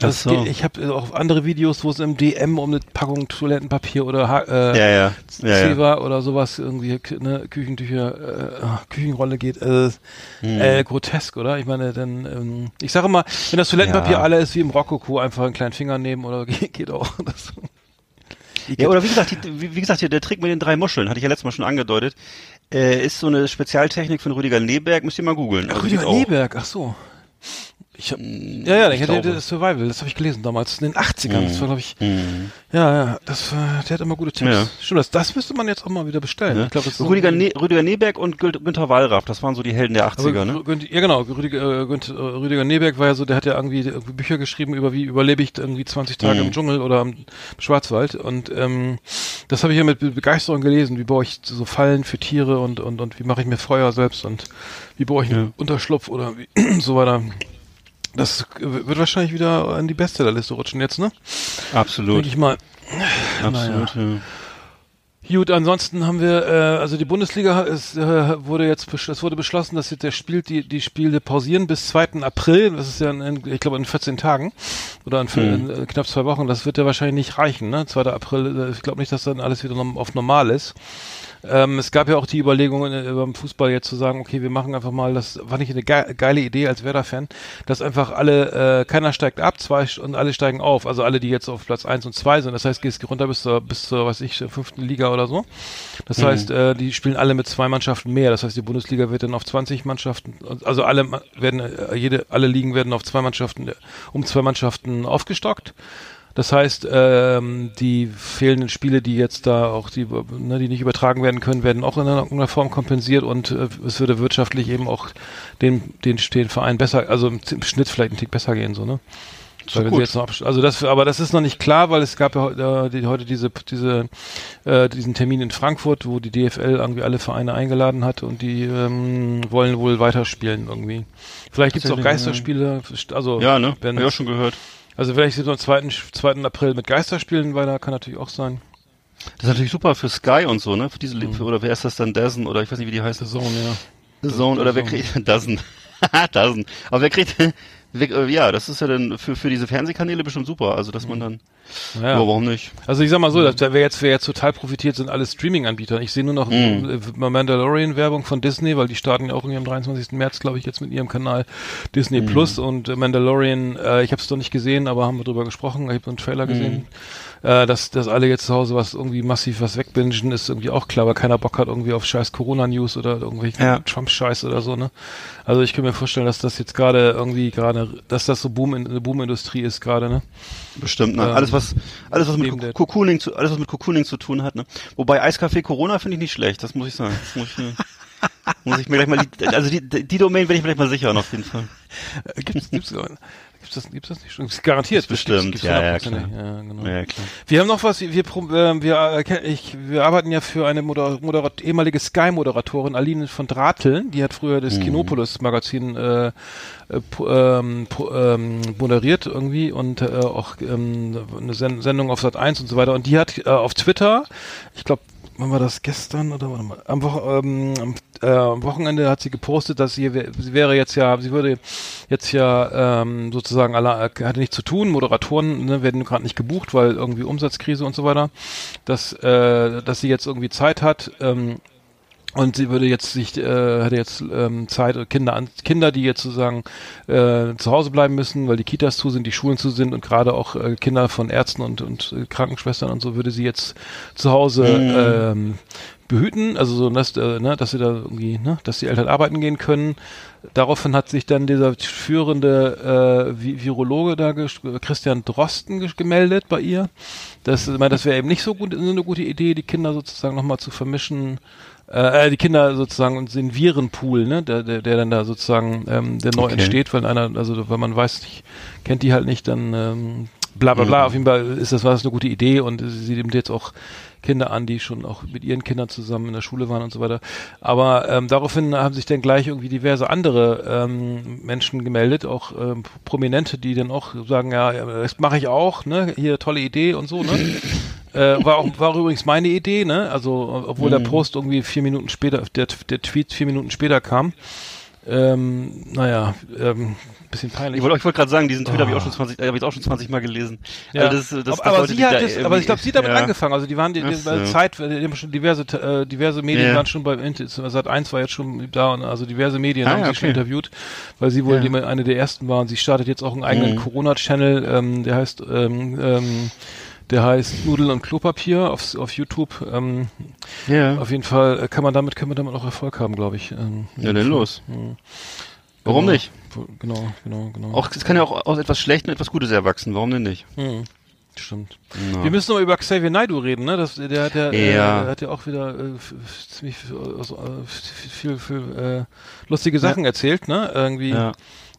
Das so. geht, ich habe auch andere Videos, wo es im DM um eine Packung Toilettenpapier oder äh, Ja, ja. ja, ja. Oder sowas irgendwie ne, Küchentücher, äh, ah, Küchenrolle geht. Äh, Hm. äh, grotesk, oder? Ich meine, dann ähm, ich sage immer, wenn das Toilettenpapier Ja. alle ist wie im Rokoko, einfach einen kleinen Finger nehmen oder geht, geht auch. Das, Ja, oder wie gesagt, die, wie, gesagt, der Trick mit den drei Muscheln, hatte ich ja letztes Mal schon angedeutet, äh, ist so eine Spezialtechnik von Rüdiger Neberg, müsst ihr mal googeln. Also Rüdiger. Neberg, ach so. Ich hab, ja, ja, ich hatte glaube. das Survival, das habe ich gelesen damals, in den 80ern, das war glaube ich, Mhm. ja, ja, das der hat immer gute Tipps. Ja. Stimmt, das, das müsste man jetzt auch mal wieder bestellen. Ja. Ich glaube, das Rüdiger, ne Rüdiger Neberg und Günther Wallraff, das waren so die Helden der Aber 80er, ne? Ja genau, Rüdiger, äh, Günt- äh, Rüdiger Neberg war ja so, der hat ja irgendwie Bücher geschrieben über wie überlebe ich irgendwie 20 Tage Mhm. im Dschungel oder im Schwarzwald und ähm, das habe ich ja mit Be- Begeisterung gelesen, wie baue ich so Fallen für Tiere und und und wie mache ich mir Feuer selbst und wie baue ich einen Unterschlupf oder wie so weiter. Das wird wahrscheinlich wieder an die Bestsellerliste rutschen jetzt, ne? Absolut. Denke ich mal. Absolut, ja. Gut, ansonsten haben wir, äh, also die Bundesliga ist, äh, wurde jetzt, es wurde beschlossen, dass jetzt der Spiel, die, die Spiele pausieren bis 2. April. Das ist ja, in, ich glaube, in 14 Tagen oder in, in, äh, knapp zwei Wochen. Das wird ja wahrscheinlich nicht reichen, ne? 2. April, äh, ich glaube nicht, dass dann alles wieder auf normal ist. Ähm, es gab ja auch die Überlegungen äh, beim Fußball jetzt zu sagen, okay, wir machen einfach mal, das fand ich eine ge geile Idee als Werder-Fan, dass einfach alle, äh, keiner steigt ab, zwei und alle steigen auf. Also alle, die jetzt auf Platz eins und zwei sind. Das heißt, gehst runter bis zur, bis zur, weiß ich, fünften Liga oder so. Das heißt, äh, die spielen alle mit zwei Mannschaften mehr. Das heißt, die Bundesliga wird dann auf 20 Mannschaften, also alle werden, äh, jede, alle Ligen werden auf zwei Mannschaften, äh, um zwei Mannschaften aufgestockt. Das heißt, ähm, die fehlenden Spiele, die jetzt da auch die, ne, die nicht übertragen werden können, werden auch in irgendeiner Form kompensiert und äh, es würde wirtschaftlich eben auch den, den, den Verein besser, also im, Schnitt vielleicht einen Tick besser gehen, so, ne? Absch- also das, aber das ist noch nicht klar, weil es gab ja äh, die, heute diese, diese, äh, diesen Termin in Frankfurt, wo die DFL irgendwie alle Vereine eingeladen hat und die ähm, wollen wohl weiterspielen irgendwie. Vielleicht gibt es auch Geisterspiele, also Ja, ne? wenn Hab ich auch schon gehört. Also vielleicht sind wir am 2. 2. April mit Geisterspielen weiter, kann natürlich auch sein. Das ist natürlich super für Sky und so, ne? Für diese, für, oder wer ist das dann? Dazen oder ich weiß nicht, wie die heißt. So, ja. Zone oder wer Zone. kriegt Dozen. Dozen. Aber wer kriegt ja, das ist ja dann für für diese Fernsehkanäle bestimmt super, also dass man dann Ja. ja, warum nicht? Also ich sag mal so, dass, wer jetzt wer jetzt total profitiert, sind alle Streaming-Anbieter. Ich sehe nur noch Mhm. äh, Mandalorian-Werbung von Disney, weil die starten ja auch irgendwie am 23. März, glaube ich, jetzt mit ihrem Kanal Disney Mhm. Plus und äh, Mandalorian, äh, ich habe es noch nicht gesehen, aber haben wir drüber gesprochen, ich habe einen Trailer Mhm. Äh, dass, dass alle jetzt zu Hause was irgendwie massiv was wegbingen, ist irgendwie auch klar, weil keiner Bock hat irgendwie auf scheiß Corona-News oder irgendwelchen Ja. Trump-Scheiß oder so, ne? Also ich kann mir vorstellen, dass das jetzt gerade irgendwie gerade, dass das so Boom in, eine Boom-Industrie ist gerade, ne? Bestimmt, ne? Ähm, alles was alles was mit Cocooning zu alles was mit Cocooning zu tun hat, ne? Wobei Eiskaffee Corona finde ich nicht schlecht, das muss ich sagen. Das muss ich, muss ich mir gleich mal die, also die, die Domain werde ich mir gleich mal sichern auf jeden Fall. Gibt's, gibt's, gibt's das, gibt's das nicht schon? Gibt's garantiert. Gibt's bestimmt, gibt's ja, ja, hundertprozentig. ja, genau. Ja, klar. Wir haben noch was, wir, pro- äh, wir, ich, wir arbeiten ja für eine Moder Moderat ehemalige Sky-Moderatorin, Aline von Drateln, die hat früher Mhm. das Kinopolis-Magazin äh, äh, ähm, ähm, moderiert irgendwie und äh, auch ähm, eine Sen Sendung auf Sat 1 und so weiter. Und die hat äh, auf Twitter, ich glaube, wann war das? Gestern oder warte mal, am, Wo ähm, am, äh, am Wochenende hat sie gepostet, dass sie, sie wäre jetzt ja, sie würde jetzt ja ähm, sozusagen alle, hatte nichts zu tun, Moderatoren ne, werden gerade nicht gebucht, weil irgendwie Umsatzkrise und so weiter, dass, äh, dass sie jetzt irgendwie Zeit hat, ähm, und sie würde jetzt sich, äh, hätte jetzt ähm, Zeit, Kinder an, Kinder, die jetzt sozusagen äh, zu Hause bleiben müssen, weil die Kitas zu sind, die Schulen zu sind und gerade auch äh, Kinder von Ärzten und, und äh, Krankenschwestern und so würde sie jetzt zu Hause ähm, behüten, also so, dass, äh, ne, dass sie da irgendwie, ne, dass die Eltern arbeiten gehen können. Daraufhin hat sich dann dieser führende äh, Vi- Virologe da, Christian Drosten, gemeldet bei ihr. Das, ich meine, das wäre eben nicht so gut, so eine gute Idee, die Kinder sozusagen nochmal zu vermischen äh, die Kinder sozusagen und den Virenpool, ne, der, der, der dann da sozusagen ähm, der neu Okay. entsteht, weil einer, also wenn man weiß, nicht, kennt die halt nicht, dann ähm, bla bla bla. Auf jeden Fall ist das war das eine gute Idee und sie nimmt jetzt auch Kinder an, die schon auch mit ihren Kindern zusammen in der Schule waren und so weiter. Aber ähm, daraufhin haben sich dann gleich irgendwie diverse andere ähm, Menschen gemeldet, auch ähm, Prominente, die dann auch sagen, ja, ja, das mache ich auch, ne, hier tolle Idee und so, ne. Äh, war auch war übrigens meine Idee, ne? Also obwohl der Post irgendwie vier Minuten später, der, der Tweet vier Minuten später kam. Ähm, naja, ähm, bisschen peinlich. Ich wollte ich wollte gerade sagen, diesen Tweet habe ich auch schon 20, äh, habe ich auch schon 20 Mal gelesen. Ja. Also das, das, aber, aber Leute, sie hat da das, aber ich glaube, sie hat damit ja. angefangen. Also die waren die, die, so. Zeit, die haben schon diverse äh, diverse Medien Ja. waren schon bei Sat 1 war jetzt schon da und also diverse Medien Ah, haben ja, sie schon interviewt, weil sie wohl eine der ersten waren. Sie startet jetzt auch einen eigenen Mhm. Corona-Channel, ähm, der heißt ähm, ähm, der heißt Nudeln und Klopapier auf, auf YouTube. Ähm, Ja. auf jeden Fall äh, kann man damit, kann man damit auch Erfolg haben, glaube ich. Ähm, Ja, dann los. Mhm. Warum Genau. nicht? Genau, genau, genau. Auch, es kann ja auch aus etwas Schlechtem etwas Gutes erwachsen. Warum denn nicht? Mhm. Stimmt. Ja. Wir müssen noch über Xavier Naidoo reden, ne? Das, der hat ja, äh, Ja. der hat ja auch wieder äh, ziemlich viel, äh, viel, viel äh, lustige Sachen erzählt, ne? Irgendwie. Ja.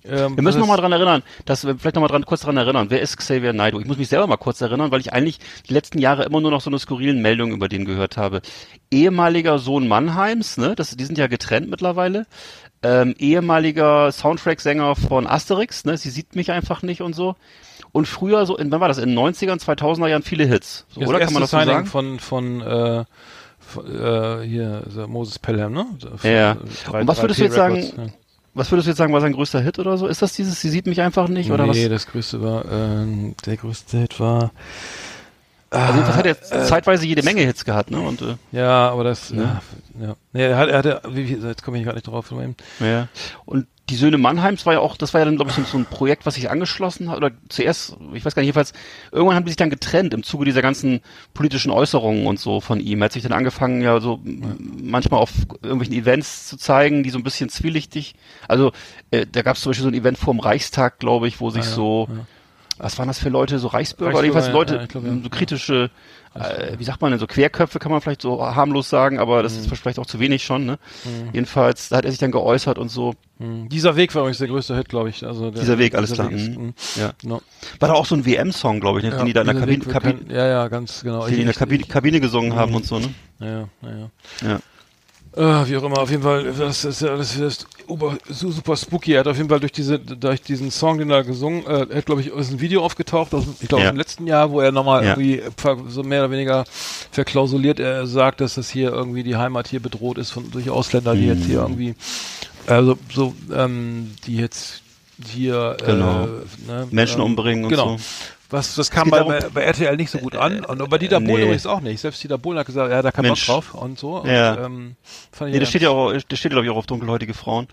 Ähm, Wir müssen das- noch mal dran erinnern, dass wir vielleicht noch mal dran, kurz dran erinnern. Wer ist Xavier Naidoo? Ich muss mich selber mal kurz erinnern, weil ich eigentlich die letzten Jahre immer nur noch so eine skurrilen Meldung über den gehört habe. Ehemaliger Sohn Mannheims, ne? Das, die sind ja getrennt mittlerweile. Ähm, ehemaliger Soundtrack-Sänger von Asterix, ne? Sie sieht mich einfach nicht und so. Und früher so, in, wann war das? In den 90ern, 2000er Jahren viele Hits. So, das oder kann man das so sagen? von von äh, von, äh, hier Moses Pelham, ne? Von, Ja. drei- Und was würdest 3P du jetzt sagen, Records, Was würdest du jetzt sagen, war sein größter Hit oder so? Ist das dieses, sie sieht mich einfach nicht? Oder nee, was? das größte war, ähm, der größte Hit war, Also jedenfalls hat er äh, zeitweise jede Menge Hits gehabt, ne? Und äh, ja, aber das, Ne? ja, ja. Nee, er hat, er hatte, wie, jetzt komme ich gerade nicht drauf. Ja. Und die Söhne Mannheims war ja auch, das war ja dann, glaube ich, so- ein Projekt, was sich angeschlossen hat, oder zuerst, ich weiß gar nicht, jedenfalls, irgendwann haben die sich dann getrennt im Zuge dieser ganzen politischen Äußerungen und so von ihm. Er hat sich dann angefangen, ja, so m- manchmal auf irgendwelchen Events zu zeigen, die so ein bisschen zwielichtig, also äh, da gab es zum Beispiel so ein Event vorm Reichstag, glaube ich, wo sich Ah, ja, so, ja. Was waren das für Leute, so Reichsbürger, oder Reichsbürger, Leute, ja, glaub, ja. so kritische, äh, wie sagt man denn, so Querköpfe kann man vielleicht so harmlos sagen, aber das ist vielleicht auch zu wenig schon, ne? Jedenfalls, da hat er sich dann geäußert und so. Hm. Dieser Weg war übrigens der größte Hit, glaube ich. Also der, Dieser Weg, alles dieser klar. ist, Mhm. hm. Ja. No. War da auch so ein WM-Song, glaube ich, ne? den die da in der Kabine, Weg Kabine, ja, ja, ganz genau. die die in der Kabine, Kabine gesungen haben Mhm. und so, ne? Ja, ja, ja. Ja. Äh, wie auch immer, auf jeden Fall, das ist ja das ist ober, su- super spooky. Er hat auf jeden Fall durch diese, durch diesen Song, den er gesungen, äh, er hat, glaube ich, ist ein Video aufgetaucht, aus, ich glaube, Ja. im letzten Jahr, wo er nochmal Ja. irgendwie so mehr oder weniger verklausuliert, er sagt, dass das hier irgendwie die Heimat hier bedroht ist von durch Ausländer, die jetzt Mhm. hier irgendwie, also so, ähm, die jetzt hier Genau. äh, ne, Menschen ähm, umbringen und genau. so. Was, das kam bei, darum- bei, RTL nicht so gut an. Und bei Dieter Bohlen nee. übrigens auch nicht. Selbst Dieter Bohlen hat gesagt, ja, da kann man drauf und so. Und, Ja. ähm, fand ich Nee, das ja steht ja auch, das steht glaube ich auch auf dunkelhäutige Frauen.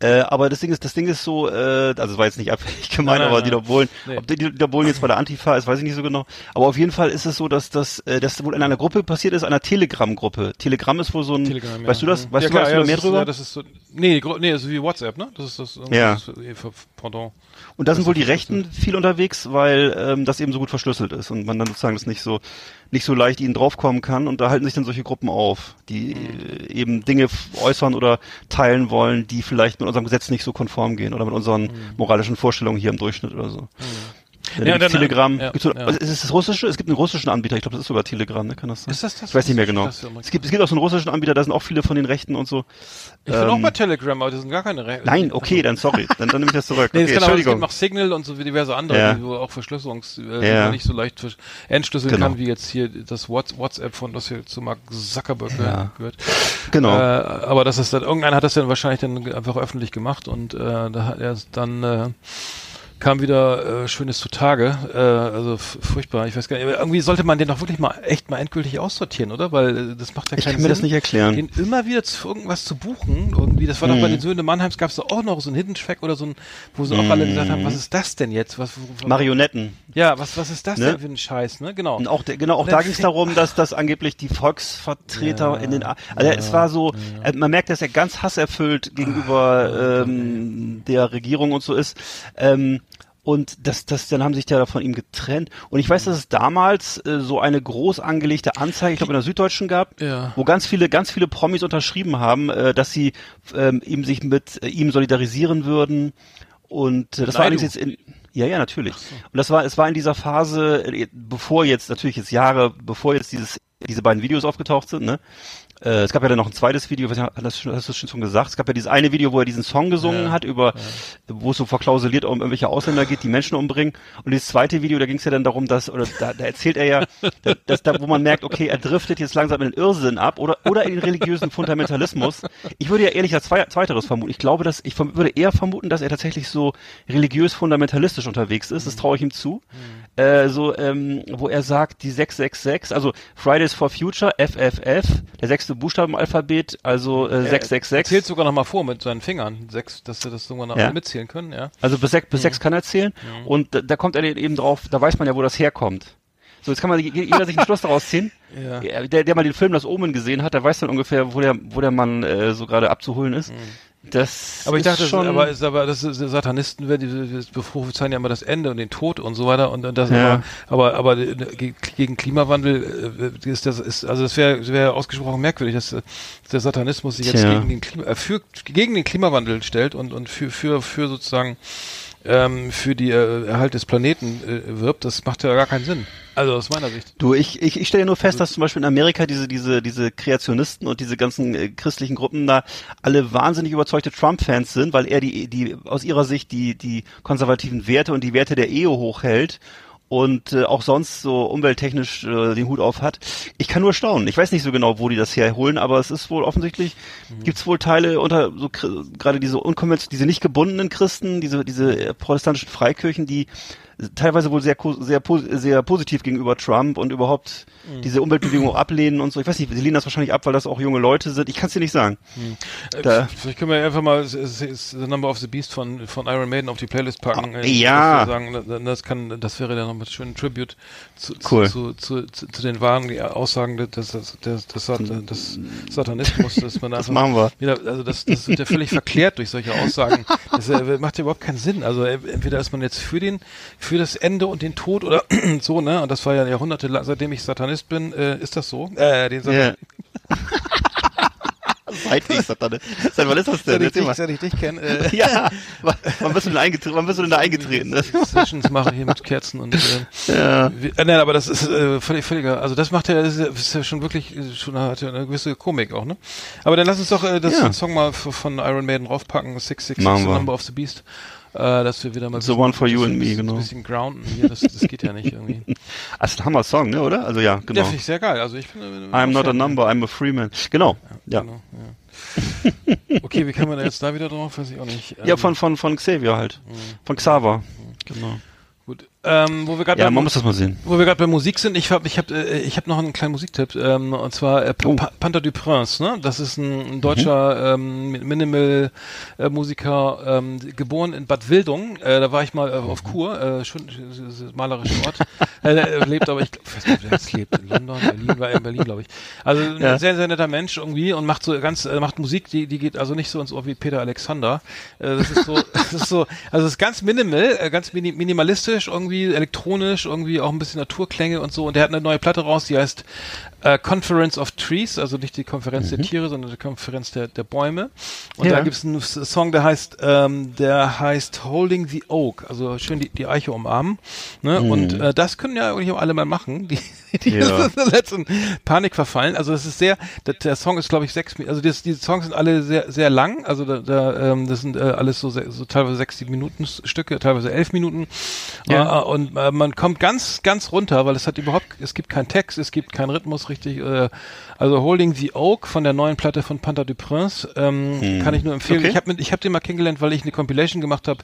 Äh, aber das Ding ist, das Ding ist so, äh, also es war jetzt nicht abhängig gemeint, aber nein. Dieter Bohlen, Nee. ob Dieter Bohlen jetzt bei der Antifa ist, weiß ich nicht so genau. Aber auf jeden Fall ist es so, dass das, äh, das wohl in einer Gruppe passiert ist, einer Telegram-Gruppe. Telegram ist wohl so ein, Telegram, ja. weißt du das, weißt ja, du, klar, weißt ja, du da mehr ist, drüber? Ja, das ist so, nee, nee, ist wie WhatsApp, ne? Das ist das, Ja. das ist, ver- Pardon. Und da sind wohl die Rechten viel unterwegs, weil ähm, das eben so gut verschlüsselt ist und man dann sozusagen das nicht so nicht so leicht ihnen draufkommen kann. Und da halten sich dann solche Gruppen auf, die äh, eben Dinge äußern oder teilen wollen, die vielleicht mit unserem Gesetz nicht so konform gehen oder mit unseren moralischen Vorstellungen hier im Durchschnitt oder so. Ja, Ja, dann, Telegram. ja, so, ja. Ist es das russische? Es gibt einen russischen Anbieter, ich glaube, das ist sogar Telegram, ne? Kann das sein? Ist das das? Ich weiß nicht mehr genau. Das Es gibt, es gibt auch so einen russischen Anbieter, da sind auch viele von den Rechten und so. Ich bin auch Ähm, bei Telegram, aber das sind gar keine Rechte. Nein, okay, dann sorry, dann, dann nehme ich das zurück. Nee, okay, es kann aber, es gibt Entschuldigung. noch Signal und so wie diverse andere, Ja. die wo auch Verschlüsselungs, äh, Ja. nicht so leicht entschlüsseln Genau. kann, wie jetzt hier das Whats- WhatsApp von, das hier zu Mark Zuckerberg Ja. gehört. Genau. Äh, aber das ist dann, irgendeiner hat das dann wahrscheinlich dann einfach öffentlich gemacht und äh, da hat er dann äh, kam wieder äh, Schönes zutage. Äh, also furchtbar. Ich weiß gar nicht. Irgendwie sollte man den doch wirklich mal echt mal endgültig aussortieren, oder? Weil äh, das macht ja Ich keinen kann Sinn. mir das nicht erklären. Den immer wieder zu irgendwas zu buchen. Irgendwie, das war doch bei Mhm. den Söhnen Mannheims gab es auch noch so einen Hidden Track oder so ein, wo sie auch alle gesagt haben, was ist das denn jetzt? Was, wo- Marionetten. ja, was, was ist das Ne? denn für ein Scheiß, ne? Genau. Und auch, der- genau, auch da ging es darum, dass das angeblich die Volksvertreter Ja, in den, also es war so, äh, man merkt, dass er ganz hasserfüllt gegenüber ähm, der Regierung und so ist. Ähm, Und das, das, dann haben sich da von ihm getrennt. Und ich weiß, dass es damals äh, so eine groß angelegte Anzeige, ich glaube in der Süddeutschen gab, Ja. wo ganz viele, ganz viele Promis unterschrieben haben, äh, dass sie ähm, ihm sich mit äh, ihm solidarisieren würden. Und äh, das war Naidu. allerdings jetzt in ja, ja, natürlich. Und das war, es war in dieser Phase, äh, bevor jetzt, natürlich jetzt Jahre, bevor jetzt dieses, diese beiden Videos aufgetaucht sind, ne? Äh, es gab ja dann noch ein zweites Video, was, das, hast du schon gesagt? Es gab ja dieses eine Video, wo er diesen Song gesungen Ja, hat, über, wo es so verklausuliert um irgendwelche Ausländer geht, die Menschen umbringen. Und dieses zweite Video, da ging es ja dann darum, dass, oder da, da erzählt er ja, da- dass da, wo man merkt, okay, er driftet jetzt langsam in den Irrsinn ab oder, oder in den religiösen Fundamentalismus. Ich würde ja ehrlich das Zwei- Zweiteres vermuten. Ich glaube, dass, ich würde eher vermuten, dass er tatsächlich so religiös fundamentalistisch unterwegs ist. Das traue ich ihm zu. Äh, so, ähm, wo er sagt, die 666, also Fridays for Future, FFF, der sechste Buchstabe im Alphabet, also äh, Zählt 666. sogar noch mal vor mit seinen Fingern, sechs, dass sie das irgendwann Ja. alle mitzählen können, ja. Also bis sechs, Mhm. bis sechs kann er zählen. Und da, da kommt er eben drauf, da weiß man ja, wo das herkommt. So, jetzt kann man je- jeder sich einen Schluss daraus ziehen. Ja. Ja, Der, der mal den Film Das Omen gesehen hat, der weiß dann ungefähr, wo der, wo der Mann äh, so gerade abzuholen ist. Das. Aber ich dachte, schon, aber, ist, aber das ist, Satanisten werden, die beprophezeien ja immer das Ende und den Tod und so weiter und das Ja. aber, aber, aber ge- gegen Klimawandel äh, ist das ist also das wäre wäre ausgesprochen merkwürdig, dass, äh, der Satanismus sich jetzt Tja. gegen den Klima, äh, für, gegen den Klimawandel stellt und und für für für sozusagen ähm, für die äh, Erhalt des Planeten äh, wirbt. Das macht ja gar keinen Sinn. Also aus meiner Sicht. Du, ich, ich, ich stelle nur fest, dass zum Beispiel in Amerika diese, diese, diese Kreationisten und diese ganzen äh, christlichen Gruppen da alle wahnsinnig überzeugte Trump-Fans sind, weil er die, die aus ihrer Sicht die, die konservativen Werte und die Werte der Ehe hochhält und äh, auch sonst so umwelttechnisch äh, den Hut auf hat. Ich kann nur staunen. Ich weiß nicht so genau, wo die das herholen, aber es ist wohl offensichtlich, gibt's wohl Teile unter so gerade diese unkonventionellen, diese nicht gebundenen Christen, diese, diese äh, protestantischen Freikirchen, die teilweise wohl sehr, sehr, sehr positiv gegenüber Trump und überhaupt diese Umweltbewegung auch ablehnen und so. Ich weiß nicht, sie lehnen das wahrscheinlich ab, weil das auch junge Leute sind. Ich kann es dir nicht sagen. Da- Äh, Vielleicht können wir einfach mal The Number of the Beast von, von Iron Maiden auf die Playlist packen. Ah, Äh, ja. Sagen, da- das kann, das wäre dann noch mit schönen Tribute zu, Cool. zu, zu, zu, zu den wahren Aussagen des, des, des, des, des Satanismus, dass man Das machen wir. wieder, also das, das wird ja völlig verklärt durch solche Aussagen. Das äh, macht ja überhaupt keinen Sinn. Also entweder ist man jetzt für den, für das Ende und den Tod oder so, ne? Und das war ja Jahrhunderte, lang- seitdem ich Satanist bin, äh, ist das so? Äh, den Ja. Seitlich, Satan. Seit wann ist das denn? Seit ich dich, seit ich dich kenne. Äh, Ja, wann bist du denn eingetreten? Wann bist du denn da eingetreten? Sessions mache ich hier mit Kerzen und äh, Ja. wie, äh, nein, aber das ist äh, völlig völliger. Also das macht ja, das ist ja, schon wirklich äh, schon hat ja eine gewisse Komik auch, ne? Aber dann lass uns doch äh, das Ja. den Song mal von Iron Maiden raufpacken, Six Six Six, The. Number of the Beast. Äh, dass wir wieder mal The one for you and me, genau. Ein bisschen grounden hier, das, das geht ja nicht irgendwie. Das ist ein Hammer-Song, ne, oder? Also ja, Ja, genau. finde ich sehr geil. Also ich bin, äh, I'm not a number, I'm a free man. Genau. Ja. Genau, ja. Okay, wie kann man da jetzt da wieder drauf? Weiß ich auch nicht. Ja, Ähm, von, von, von Xavier halt. Von Xaver. Genau. Ähm, wo wir gerade Ja, man muss das mal sehen. Wo wir gerade bei Musik sind, ich habe ich hab, äh, ich hab noch einen kleinen Musiktipp, ähm, und zwar äh, Oh. pa Panther du Prince, ne? Das ist ein, ein deutscher ähm, Minimal-Musiker, ähm, geboren in Bad Wildung. Äh, da war ich mal äh, auf Kur, äh, schön äh, malerischer Ort. äh, er lebt aber, ich weiß nicht, wer jetzt lebt, in London, Berlin, war er in Berlin, glaube ich. Also ein Ja. sehr, sehr netter Mensch irgendwie und macht so ganz, äh, macht Musik, die, die geht also nicht so ins Ohr wie Peter Alexander. Äh, das ist so, das ist so, also es ist ganz minimal, äh, ganz mini minimalistisch, irgendwie elektronisch, irgendwie auch ein bisschen Naturklänge und so. Und der hat eine neue Platte raus, die heißt äh, Conference of Trees, also nicht die Konferenz der Tiere, sondern die Konferenz der, der Bäume. Und Ja. da gibt es einen Song, der heißt, ähm, der heißt Holding the Oak, also schön die, die Eiche umarmen. Ne? Und äh, das können ja eigentlich auch alle mal machen, die, die Ja. in der letzten Panik verfallen. Also das ist sehr, der, der Song ist glaube ich sechs, Mi- also das, diese Songs sind alle sehr sehr lang. Also da, da ähm, das sind äh, alles so, so teilweise sechs, sieben Minuten Stücke, teilweise elf Minuten. Ja. Äh, und äh, man kommt ganz ganz runter, weil es hat überhaupt, es gibt keinen Text, es gibt keinen Rhythmus richtig. Äh, also Holding the Oak von der neuen Platte von Panther du Prince ähm, kann ich nur empfehlen. Okay. Ich habe ich hab den mal kennengelernt, weil ich eine Compilation gemacht habe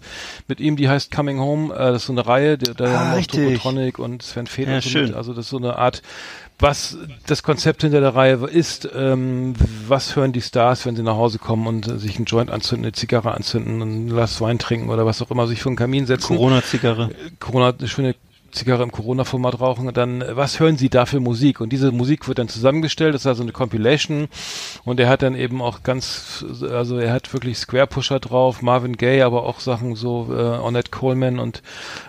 mit ihm, die heißt Coming Home. Äh, das ist so eine Reihe, da Ah, haben auch. Tokotronic und Sven Feder Ja, schön. mit. Also das ist so eine Art, was das Konzept hinter der Reihe ist, ähm, was hören die Stars, wenn sie nach Hause kommen und äh, sich einen Joint anzünden, eine Zigarre anzünden, ein Glas Wein trinken oder was auch immer, sich vor den Kamin setzen. Corona-Zigarre. Corona, eine schöne Zigarre im Corona-Format rauchen, dann was hören Sie da für Musik? Und diese Musik wird dann zusammengestellt, das ist also eine Compilation und er hat dann eben auch ganz, also er hat wirklich Square Pusher drauf, Marvin Gaye, aber auch Sachen so äh, Ornette Coleman und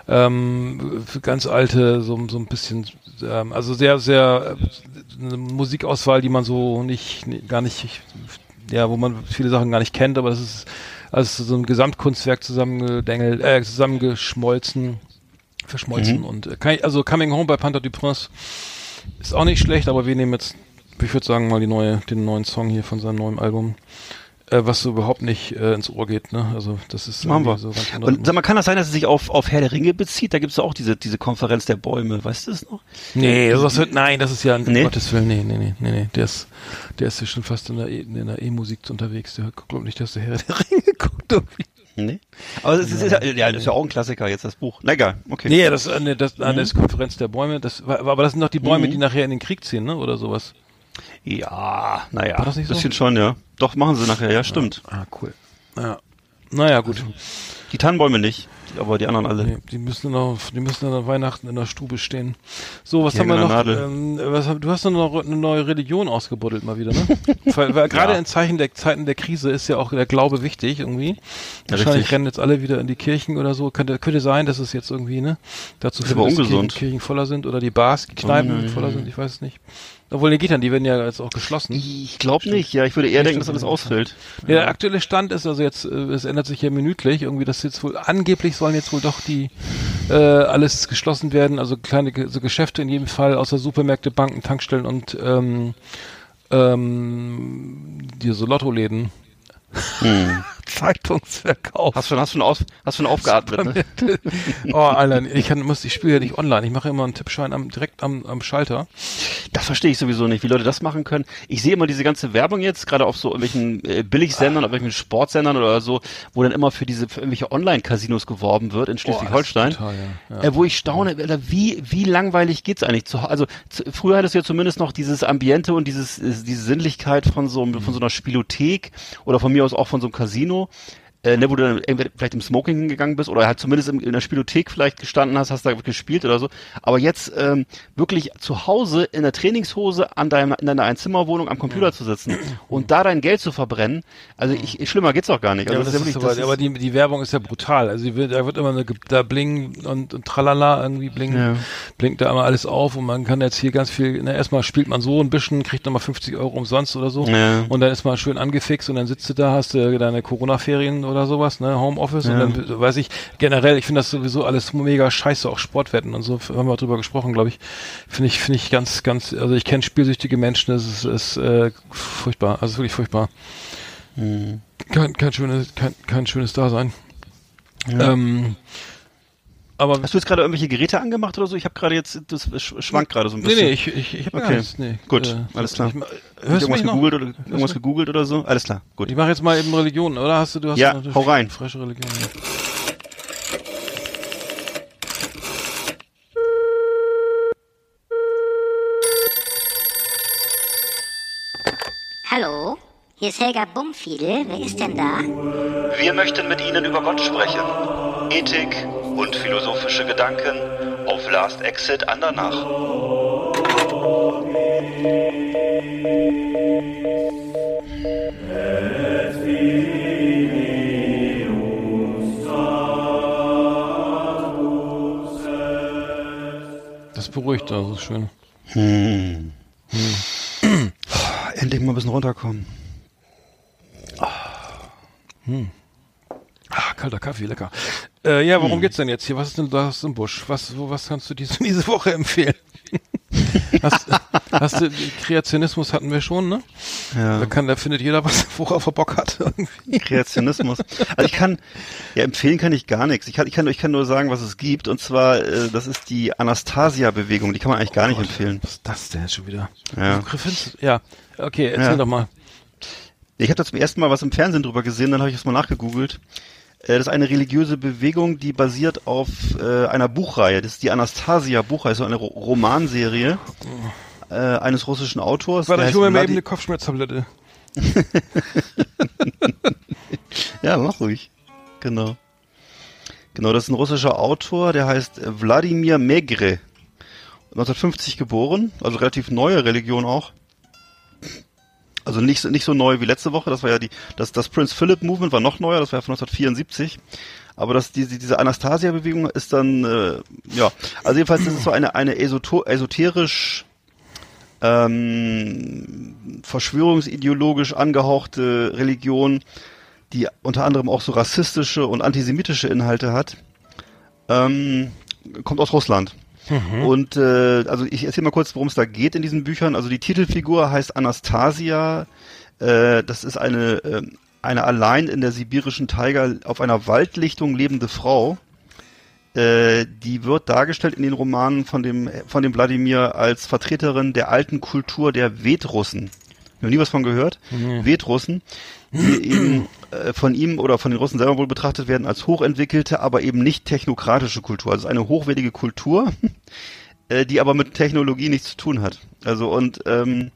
ähm, ganz alte, so, so ein bisschen, ähm, also sehr, sehr äh, eine Musikauswahl, die man so nicht, gar nicht, ja, wo man viele Sachen gar nicht kennt, aber das ist also so ein Gesamtkunstwerk äh, zusammengeschmolzen, verschmolzen und äh, kann ich, also Coming Home bei Panther du Prince ist auch nicht schlecht, aber wir nehmen jetzt, ich würde sagen mal die neue, den neuen Song hier von seinem neuen Album, äh, was so überhaupt nicht äh, ins Ohr geht, ne? Also das ist Machen wir. so ganz Und sag mal, kann das sein, dass es sich auf, auf Herr der Ringe bezieht? Da gibt's doch auch diese, diese Konferenz der Bäume, weißt du das noch? Nee, also das wird, nein, das ist ja, um Nee? Gottes Willen, nee, nee, nee, nee, nee, der ist, der ist ja schon fast in der E- in der E-Musik unterwegs, der glaubt nicht, dass der Herr der Ringe guckt irgendwie. Nee. Aber es ist, ist ja, ja, das ist ja auch ein Klassiker jetzt, das Buch. Na egal, okay. Nee, das, äh, nee, das, Mhm. das ist Konferenz der Bäume, das, aber das sind doch die Bäume, die nachher in den Krieg ziehen, ne, oder sowas. Ja, naja, War das nicht so? bisschen schon, ja. Doch, machen sie nachher, ja, stimmt. Ah, cool. Ja. Naja, gut. Die Tannenbäume nicht, aber die anderen alle. Nee, die müssen noch, die müssen an Weihnachten in der Stube stehen. So, was Die haben wir hängen noch? Ähm, was, du hast noch eine neue Religion ausgebuddelt mal wieder, ne? weil, weil gerade Ja. in Zeichen der Zeiten der Krise ist ja auch der Glaube wichtig irgendwie. Wahrscheinlich richtig. rennen jetzt alle wieder in die Kirchen oder so. Könnte, könnte sein, dass es jetzt irgendwie, ne? Dazu führt, dass die Kirchen, voller sind oder die Bars, die Kneipen nein, voller sind, ich weiß es nicht. Obwohl die Gittern, die werden ja jetzt auch geschlossen. Ich glaube nicht, ja. Ich würde eher denken, dass alles ausfällt. Ja, der aktuelle Stand ist also jetzt, äh, es ändert sich ja minütlich, irgendwie das jetzt wohl, angeblich sollen jetzt wohl doch die, äh, alles geschlossen werden, also kleine so Geschäfte in jedem Fall, außer Supermärkte, Banken, Tankstellen und, ähm, ähm, die so Lottoläden. Zeitungsverkauf. Hast schon, hast schon, aus, hast schon aufgeatmet, ne? oh, Alter, ich kann, muss, ich spiele ja nicht online. Ich mache immer einen Tippschein am, direkt am, am Schalter. Das verstehe ich sowieso nicht, wie Leute das machen können. Ich sehe immer diese ganze Werbung jetzt, gerade auf so irgendwelchen äh, Billigsendern, auf irgendwelchen Sportsendern oder so, wo dann immer für diese für irgendwelche Online-Casinos geworben wird in Schleswig-Holstein. Total, ja. ja. Äh, wo ich staune, Alter, wie, wie langweilig geht's eigentlich? Zu, also zu, früher hattest du ja zumindest noch dieses Ambiente und dieses, äh, diese Sinnlichkeit von so, von so einer Spielothek oder von mir aus auch von so einem Casino. Kino Äh, ne, wo du dann vielleicht im Smoking hingegangen bist oder halt zumindest im, in der Spielothek vielleicht gestanden hast, hast da gespielt oder so. Aber jetzt ähm, wirklich zu Hause in der Trainingshose an deinem, in deiner Einzimmerwohnung am Computer zu sitzen und da dein Geld zu verbrennen, also ich, ich schlimmer geht's auch gar nicht. Ja, Also aber, das ist aber, aber die, die Werbung ist ja brutal. Also die da wird immer eine, da bling und, und tralala irgendwie blinken, Ja. blinkt da immer alles auf und man kann jetzt hier ganz viel, na, erstmal spielt man so ein bisschen, kriegt nochmal 50 Euro umsonst oder so Ja. und dann ist man schön angefixt und dann sitzt du da, hast du deine Corona-Ferien oder sowas, ne, Homeoffice und dann weiß ich, generell, ich finde das sowieso alles mega scheiße, auch Sportwetten und so, haben wir drüber gesprochen, glaube ich, finde ich, finde ich ganz, ganz, also ich kenne spielsüchtige Menschen, das ist, ist äh, furchtbar, also wirklich furchtbar. Kein, kein schönes, kein, kein schönes Dasein. Ähm, aber Hast du jetzt gerade irgendwelche Geräte angemacht oder so? Ich habe gerade jetzt, das sch- schwankt gerade so ein nee, bisschen. nee, ich, ich, ich habe Okay. nichts. Nee, Gut, äh, alles klar. Ich, ma- Hast du hörst du irgendwas gegoogelt oder irgendwas gegoogelt oder so? Alles klar, gut. Ich mache jetzt mal eben Religion, oder hast du, du hast Ja, hau rein. frische Religion. Hallo, hier ist Helga Bumfiedel. Wer ist denn da? Wir möchten mit Ihnen über Gott sprechen. Ethik und philosophische Gedanken auf Last Exit Andernach. Das beruhigt also schön. Endlich mal ein bisschen runterkommen. Ah, kalter Kaffee, lecker. Äh, ja, worum geht's denn jetzt hier? Was ist denn das im Busch? Was, wo, was kannst du diese, diese Woche empfehlen? hast, hast du, Kreationismus hatten wir schon, ne? Ja. Da kann, da findet jeder was, worauf er Bock hat. irgendwie. Kreationismus. Also ich kann, ja, empfehlen kann ich gar nichts. Ich kann, ich kann, ich kann nur sagen, was es gibt. Und zwar, äh, das ist die Anastasia-Bewegung. Die kann man eigentlich gar nicht empfehlen. Was ist das denn schon wieder? Ja. Ja, okay, erzähl Ja. doch mal. Ich habe da zum ersten Mal was im Fernsehen drüber gesehen, dann habe ich es mal nachgegoogelt. Äh, Das ist eine religiöse Bewegung, die basiert auf äh, einer Buchreihe. Das ist die Anastasia-Buchreihe, so eine Ro Romanserie äh, eines russischen Autors. Warte, ich hole mir mal eben eine Kopfschmerztablette. Ja, mach ruhig. Genau. Genau, das ist ein russischer Autor, der heißt Wladimir Megre. 1950 geboren, also relativ neue Religion auch. Also nicht, so- nicht so neu wie letzte Woche, das war ja die, das, das Prince Philip Movement war noch neuer, das war ja von 1974. Aber das, diese, diese Anastasia-Bewegung ist dann, äh, ja, also jedenfalls ist es so eine, eine esoto esoterisch ähm, verschwörungsideologisch angehauchte Religion, die unter anderem auch so rassistische und antisemitische Inhalte hat, ähm, kommt aus Russland. Und äh, also ich erzähle mal kurz, worum es da geht in diesen Büchern. Also die Titelfigur heißt Anastasia. Äh, das ist eine äh, eine allein in der sibirischen Taiga auf einer Waldlichtung lebende Frau. Äh, die wird dargestellt in den Romanen von dem von dem Wladimir als Vertreterin der alten Kultur der Vedrussen. Noch nie was von gehört? Vedrussen, die eben äh, von ihm oder von den Russen selber wohl betrachtet werden als hochentwickelte, aber eben nicht technokratische Kultur. Also eine hochwertige Kultur, äh, die aber mit Technologie nichts zu tun hat. Also und ähm,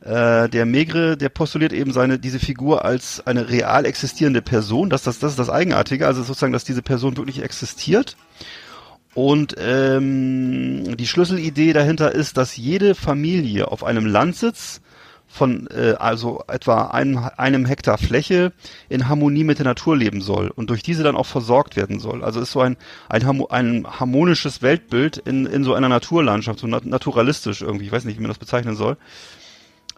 äh, der Megre, der postuliert eben seine diese Figur als eine real existierende Person. Das, das, das ist das Eigenartige. Also sozusagen, dass diese Person wirklich existiert. Und ähm, die Schlüsselidee dahinter ist, dass jede Familie auf einem Landsitz von äh, also etwa einem, einem Hektar Fläche in Harmonie mit der Natur leben soll und durch diese dann auch versorgt werden soll. Also ist so ein ein, ein harmonisches Weltbild in, in so einer Naturlandschaft, so nat naturalistisch irgendwie, ich weiß nicht, wie man das bezeichnen soll.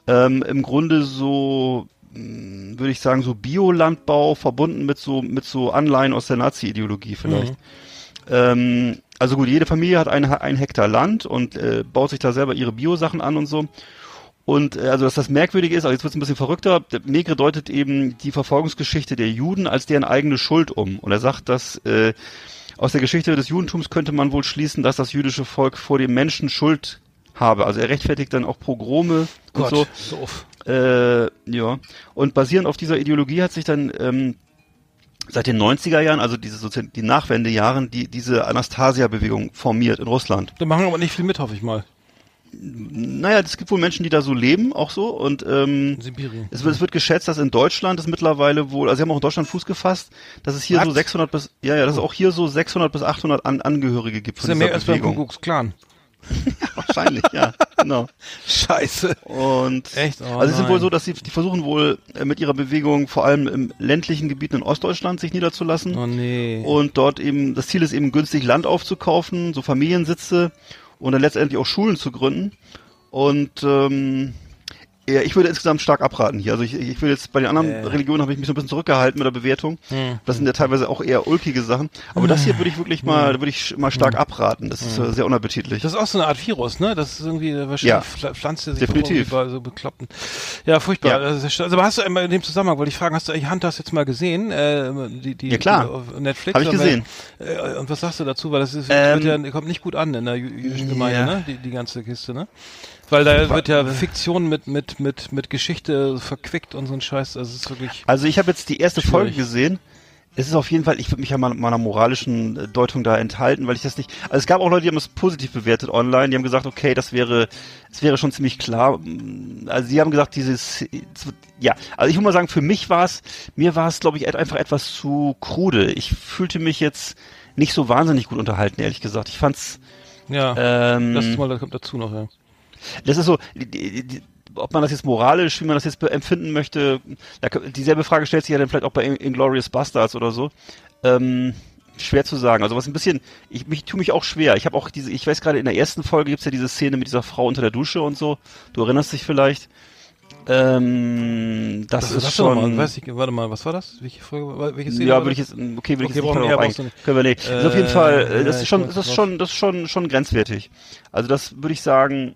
Ähm, Im Grunde so mh, würde ich sagen, so Biolandbau verbunden mit so mit so Anleihen aus der Nazi-Ideologie vielleicht. Ähm, also gut, jede Familie hat ein, ein Hektar Land und äh, baut sich da selber ihre Biosachen an und so. Und äh, also dass das merkwürdige ist, also jetzt wird es ein bisschen verrückter, der Megre deutet eben die Verfolgungsgeschichte der Juden als deren eigene Schuld um. Und er sagt, dass äh, aus der Geschichte des Judentums könnte man wohl schließen, dass das jüdische Volk vor dem Menschen Schuld habe. Also er rechtfertigt dann auch Pogrome und so. doof. Äh, ja. Und basierend auf dieser Ideologie hat sich dann ähm, seit den 90er Jahren, also diese sozusagen die Nachwendejahren, die diese Anastasia-Bewegung formiert in Russland. Da machen aber nicht viel mit, hoffe ich mal. Naja, es gibt wohl Menschen, die da so leben, auch so. Und ähm, Sibirien. es wird, es wird geschätzt, dass in Deutschland es mittlerweile wohl, also sie haben auch in Deutschland Fuß gefasst, dass es hier Was? so 600 bis, ja, ja, dass es auch hier so 600 bis 800 An Angehörige gibt Das ist von ja dieser mehr als beim Bewegung. Kuckucks Clan. Wahrscheinlich, ja, genau. Scheiße. Und Echt? Oh, also es ist wohl so, dass sie die versuchen wohl äh, mit ihrer Bewegung vor allem im ländlichen Gebieten in Ostdeutschland sich niederzulassen. Oh nee. Und dort eben, das Ziel ist eben günstig Land aufzukaufen, so Familiensitze und dann letztendlich auch Schulen zu gründen. Und ähm, ja, ich würde insgesamt stark abraten hier. Also ich, ich will jetzt bei den anderen Äh. Religionen habe ich mich so ein bisschen zurückgehalten mit der Bewertung. Hm. Das sind ja teilweise auch eher ulkige Sachen. Aber das hier würde ich wirklich mal, würde ich mal stark abraten. Das ist äh, sehr unappetitlich. Das ist auch so eine Art Virus, ne? Das ist irgendwie äh, wahrscheinlich Ja. Pfl- pflanzt sich Definitiv. bei so bekloppten. Ja, furchtbar. Ja. Also aber hast du einmal in dem Zusammenhang, wollte ich fragen, hast du eigentlich Hunters jetzt mal gesehen? Äh, die, die, Ja, klar. Auf Netflix. Hab ich gesehen. Äh, und was sagst du dazu? Weil das ist, Ähm, wird ja, kommt nicht gut an in der jü- jüdischen Gemeinde, ja. ne? Die, die ganze Kiste, ne? Weil da wird ja Fiktion mit, mit, mit, mit Geschichte verquickt und so ein Scheiß. Also es ist wirklich. Also ich habe jetzt die erste Schwierig. Folge gesehen. Es ist auf jeden Fall, ich würde mich ja mal meiner moralischen äh, Deutung da enthalten, weil ich das nicht. Also es gab auch Leute, die haben es positiv bewertet online. Die haben gesagt, okay, das wäre, es wäre schon ziemlich klar. Mm, Also sie haben gesagt, dieses, ja. Also ich muss mal sagen, für mich war es, mir war es, glaube ich, einfach etwas zu krude. Ich fühlte mich jetzt nicht so wahnsinnig gut unterhalten, ehrlich gesagt. Ich fand's, Ja. ähm, das ist mal, das kommt dazu noch, ja. das ist so, die, die, ob man das jetzt moralisch, wie man das jetzt empfinden möchte, da, dieselbe Frage stellt sich ja dann vielleicht auch bei In- Inglourious Bastards oder so. Ähm, schwer zu sagen. Also was ein bisschen, ich mich tue mich auch schwer. Ich habe auch diese, ich weiß gerade in der ersten Folge gibt's ja diese Szene mit dieser Frau unter der Dusche und so. Du erinnerst dich vielleicht. Ähm, das Was ist das schon. schon. Mal, weiß ich, warte mal, was war das? Welche Folge? war- Welche Szene ja, würde ich das? jetzt, okay, würde Okay, ich jetzt nicht nicht. Können wir nicht. das ist auf Äh, jeden Fall, äh, ja, das ist ich schon, das ist schon, das ist schon, schon grenzwertig. Also das würde ich sagen,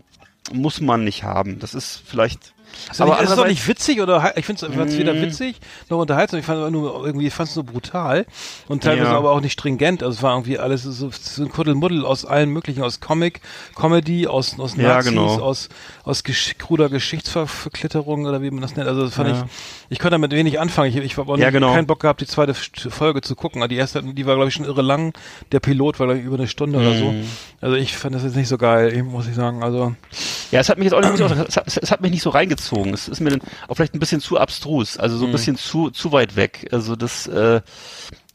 muss man nicht haben. Das ist vielleicht. Ist, aber nicht, ist doch nicht witzig oder ich finde es weder Mm. witzig noch unterhaltsam. Ich fand es nur irgendwie ich fand's nur brutal und teilweise Ja. aber auch nicht stringent. Also es war irgendwie alles so, so ein Kuddelmuddel aus allen möglichen, aus Comic, Comedy, aus aus Ja, Nazis, genau. aus aus gesch kruder Geschichtsverklitterung oder wie man das nennt. Also das fand Ja. ich, ich konnte damit wenig anfangen. Ich, ich habe auch Ja, nicht, genau. keinen Bock gehabt, die zweite Folge zu gucken. Die erste, die war glaube ich schon irre lang. Der Pilot war glaube ich über eine Stunde oder so. Mhm. Also ich fand das jetzt nicht so geil, muss ich sagen. Also Ja, es hat mich jetzt auch nicht, es hat, es hat mich nicht so reingezogen. Es ist mir dann auch vielleicht ein bisschen zu abstrus, also so ein Mhm. bisschen zu, zu weit weg. Also das, äh,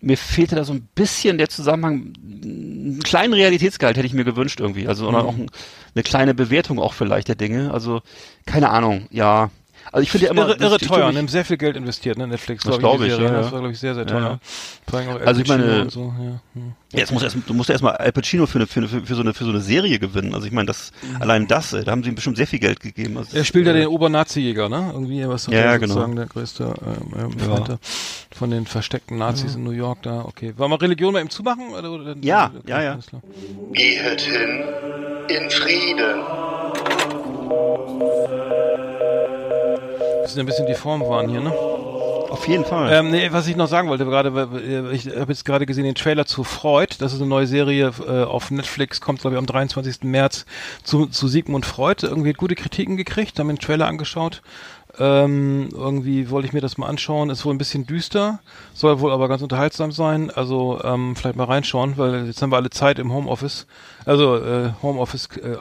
mir fehlte da so ein bisschen der Zusammenhang, einen kleinen Realitätsgehalt hätte ich mir gewünscht irgendwie, also oder auch ein, eine kleine Bewertung auch vielleicht der Dinge, also keine Ahnung, ja. Also ich finde ja immer irre, irre ich teuer, ne? haben sehr viel Geld investiert, ne? Netflix, Das glaub ich, Serie. ja, ja. Das war, glaube ich, sehr, sehr teuer. Ja. Vor allem auch Al Also ich meine- und so, ja. hm. Ja, Jetzt muss erst, du musst ja erstmal Al Pacino für, eine, für, eine, für, so eine, für so eine Serie gewinnen. Also ich meine, das allein das, äh, da haben sie ihm bestimmt sehr viel Geld gegeben. Also, Er spielt ja äh, den Obernazi-Jäger, ne? Irgendwie, was Ja, ja, genau. sozusagen der größte ähm, ähm, Ja. Da von den versteckten Nazis in New York da. Okay. Wollen wir Religion bei ihm zumachen? Oder, oder, Ja, okay, ja, ja. Gehet hin in Frieden. Das ist ein bisschen die Form waren hier, ne? Auf jeden Fall. Ähm, nee, was ich noch sagen wollte, gerade, äh, ich habe jetzt gerade gesehen den Trailer zu Freud. Das ist eine neue Serie äh, auf Netflix, kommt glaube ich am 23. März zu, zu Sigmund Freud. Irgendwie gute Kritiken gekriegt, haben den Trailer angeschaut. Ähm, irgendwie wollte ich mir das mal anschauen. Ist wohl ein bisschen düster, soll wohl aber ganz unterhaltsam sein. Also ähm, vielleicht mal reinschauen, weil jetzt haben wir alle Zeit im Homeoffice. Also äh, Homeoffice, äh,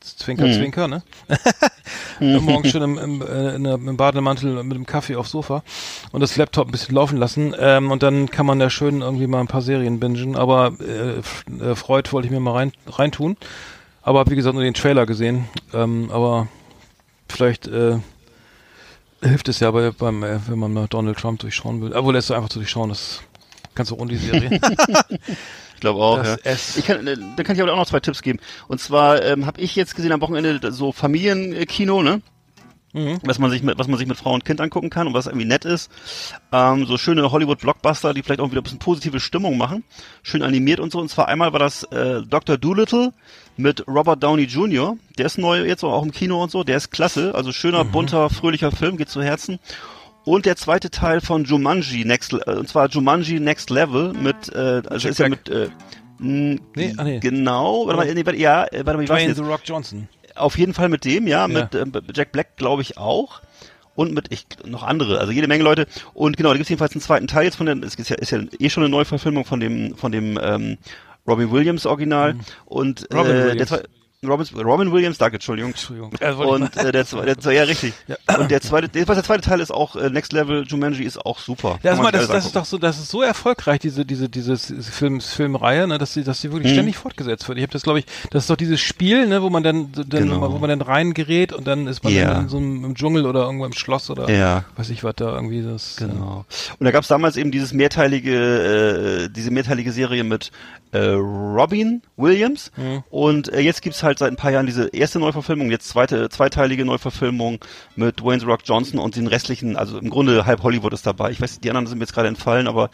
Zwinker, Mhm. Zwinker, ne? Morgen schon im, im, äh, im Bademantel mit dem Kaffee aufs Sofa und das Laptop ein bisschen laufen lassen. Ähm, und dann kann man da schön irgendwie mal ein paar Serien bingen. Aber äh, äh, Freud wollte ich mir mal rein reintun. Aber hab, wie gesagt nur den Trailer gesehen. Ähm, aber vielleicht äh, hilft es ja bei, beim, äh, wenn man mal Donald Trump durchschauen will. Obwohl, lässt du einfach zu durchschauen, das kannst du ohne die Serie. ich glaube auch. das Ja. S. Ich kann, äh, da kann ich aber auch noch zwei Tipps geben. Und zwar ähm, habe ich jetzt gesehen am Wochenende so Familienkino, ne? Mhm. Was man sich mit, was man sich mit Frau und Kind angucken kann und was irgendwie nett ist. Ähm, so schöne Hollywood-Blockbuster, die vielleicht auch wieder ein bisschen positive Stimmung machen. Schön animiert und so. Und zwar einmal war das äh, Dr. Doolittle mit Robert Downey Jr. Der ist neu jetzt auch im Kino und so. Der ist klasse. Also schöner, Mhm. bunter, fröhlicher Film, geht zu Herzen. Und der zweite Teil von Jumanji Next, äh, und zwar Jumanji Next Level mit, äh, also Jack ist ja Black. mit, äh, mh, Nee, ah, nee. genau, warte mal, nee, warte, ja, äh, warte mal, ich weiß Dwayne jetzt. The Rock Johnson. Auf jeden Fall mit dem, ja, Ja. mit ähm, Jack Black glaube ich auch. Und mit ich, noch andere, also jede Menge Leute. Und genau, da gibt es jedenfalls einen zweiten Teil jetzt von den, es ist ja, ist ja eh schon eine Neuverfilmung von dem, von dem ähm, Robin Williams Original. Und Mhm. Robin äh, der Williams. zwei, Robin, Robin Williams, danke, Entschuldigung. Entschuldigung. Und äh, der, der, zwe- ja richtig. Und der zweite, der, der zweite Teil ist auch äh, Next Level Jumanji ist auch super. Ja, mal, das, das ist doch so, das ist so erfolgreich, diese, diese, diese Film, Filmreihe, ne, dass sie, dass sie wirklich Mhm. ständig fortgesetzt wird. Ich habe das, glaube ich, das ist doch dieses Spiel, ne, wo man dann, dann Genau. wo man dann reingerät und dann ist man Ja. dann in so einem im Dschungel oder irgendwo im Schloss oder Ja. weiß ich was da irgendwie das. Genau. Und da gab es damals eben dieses mehrteilige, äh, diese mehrteilige Serie mit äh, Robin Williams. Mhm. Und äh, jetzt gibt's halt seit ein paar Jahren diese erste Neuverfilmung, jetzt zweite, zweiteilige Neuverfilmung mit Dwayne Rock Johnson und den restlichen, also im Grunde halb Hollywood ist dabei. Ich weiß, die anderen sind mir jetzt gerade entfallen, aber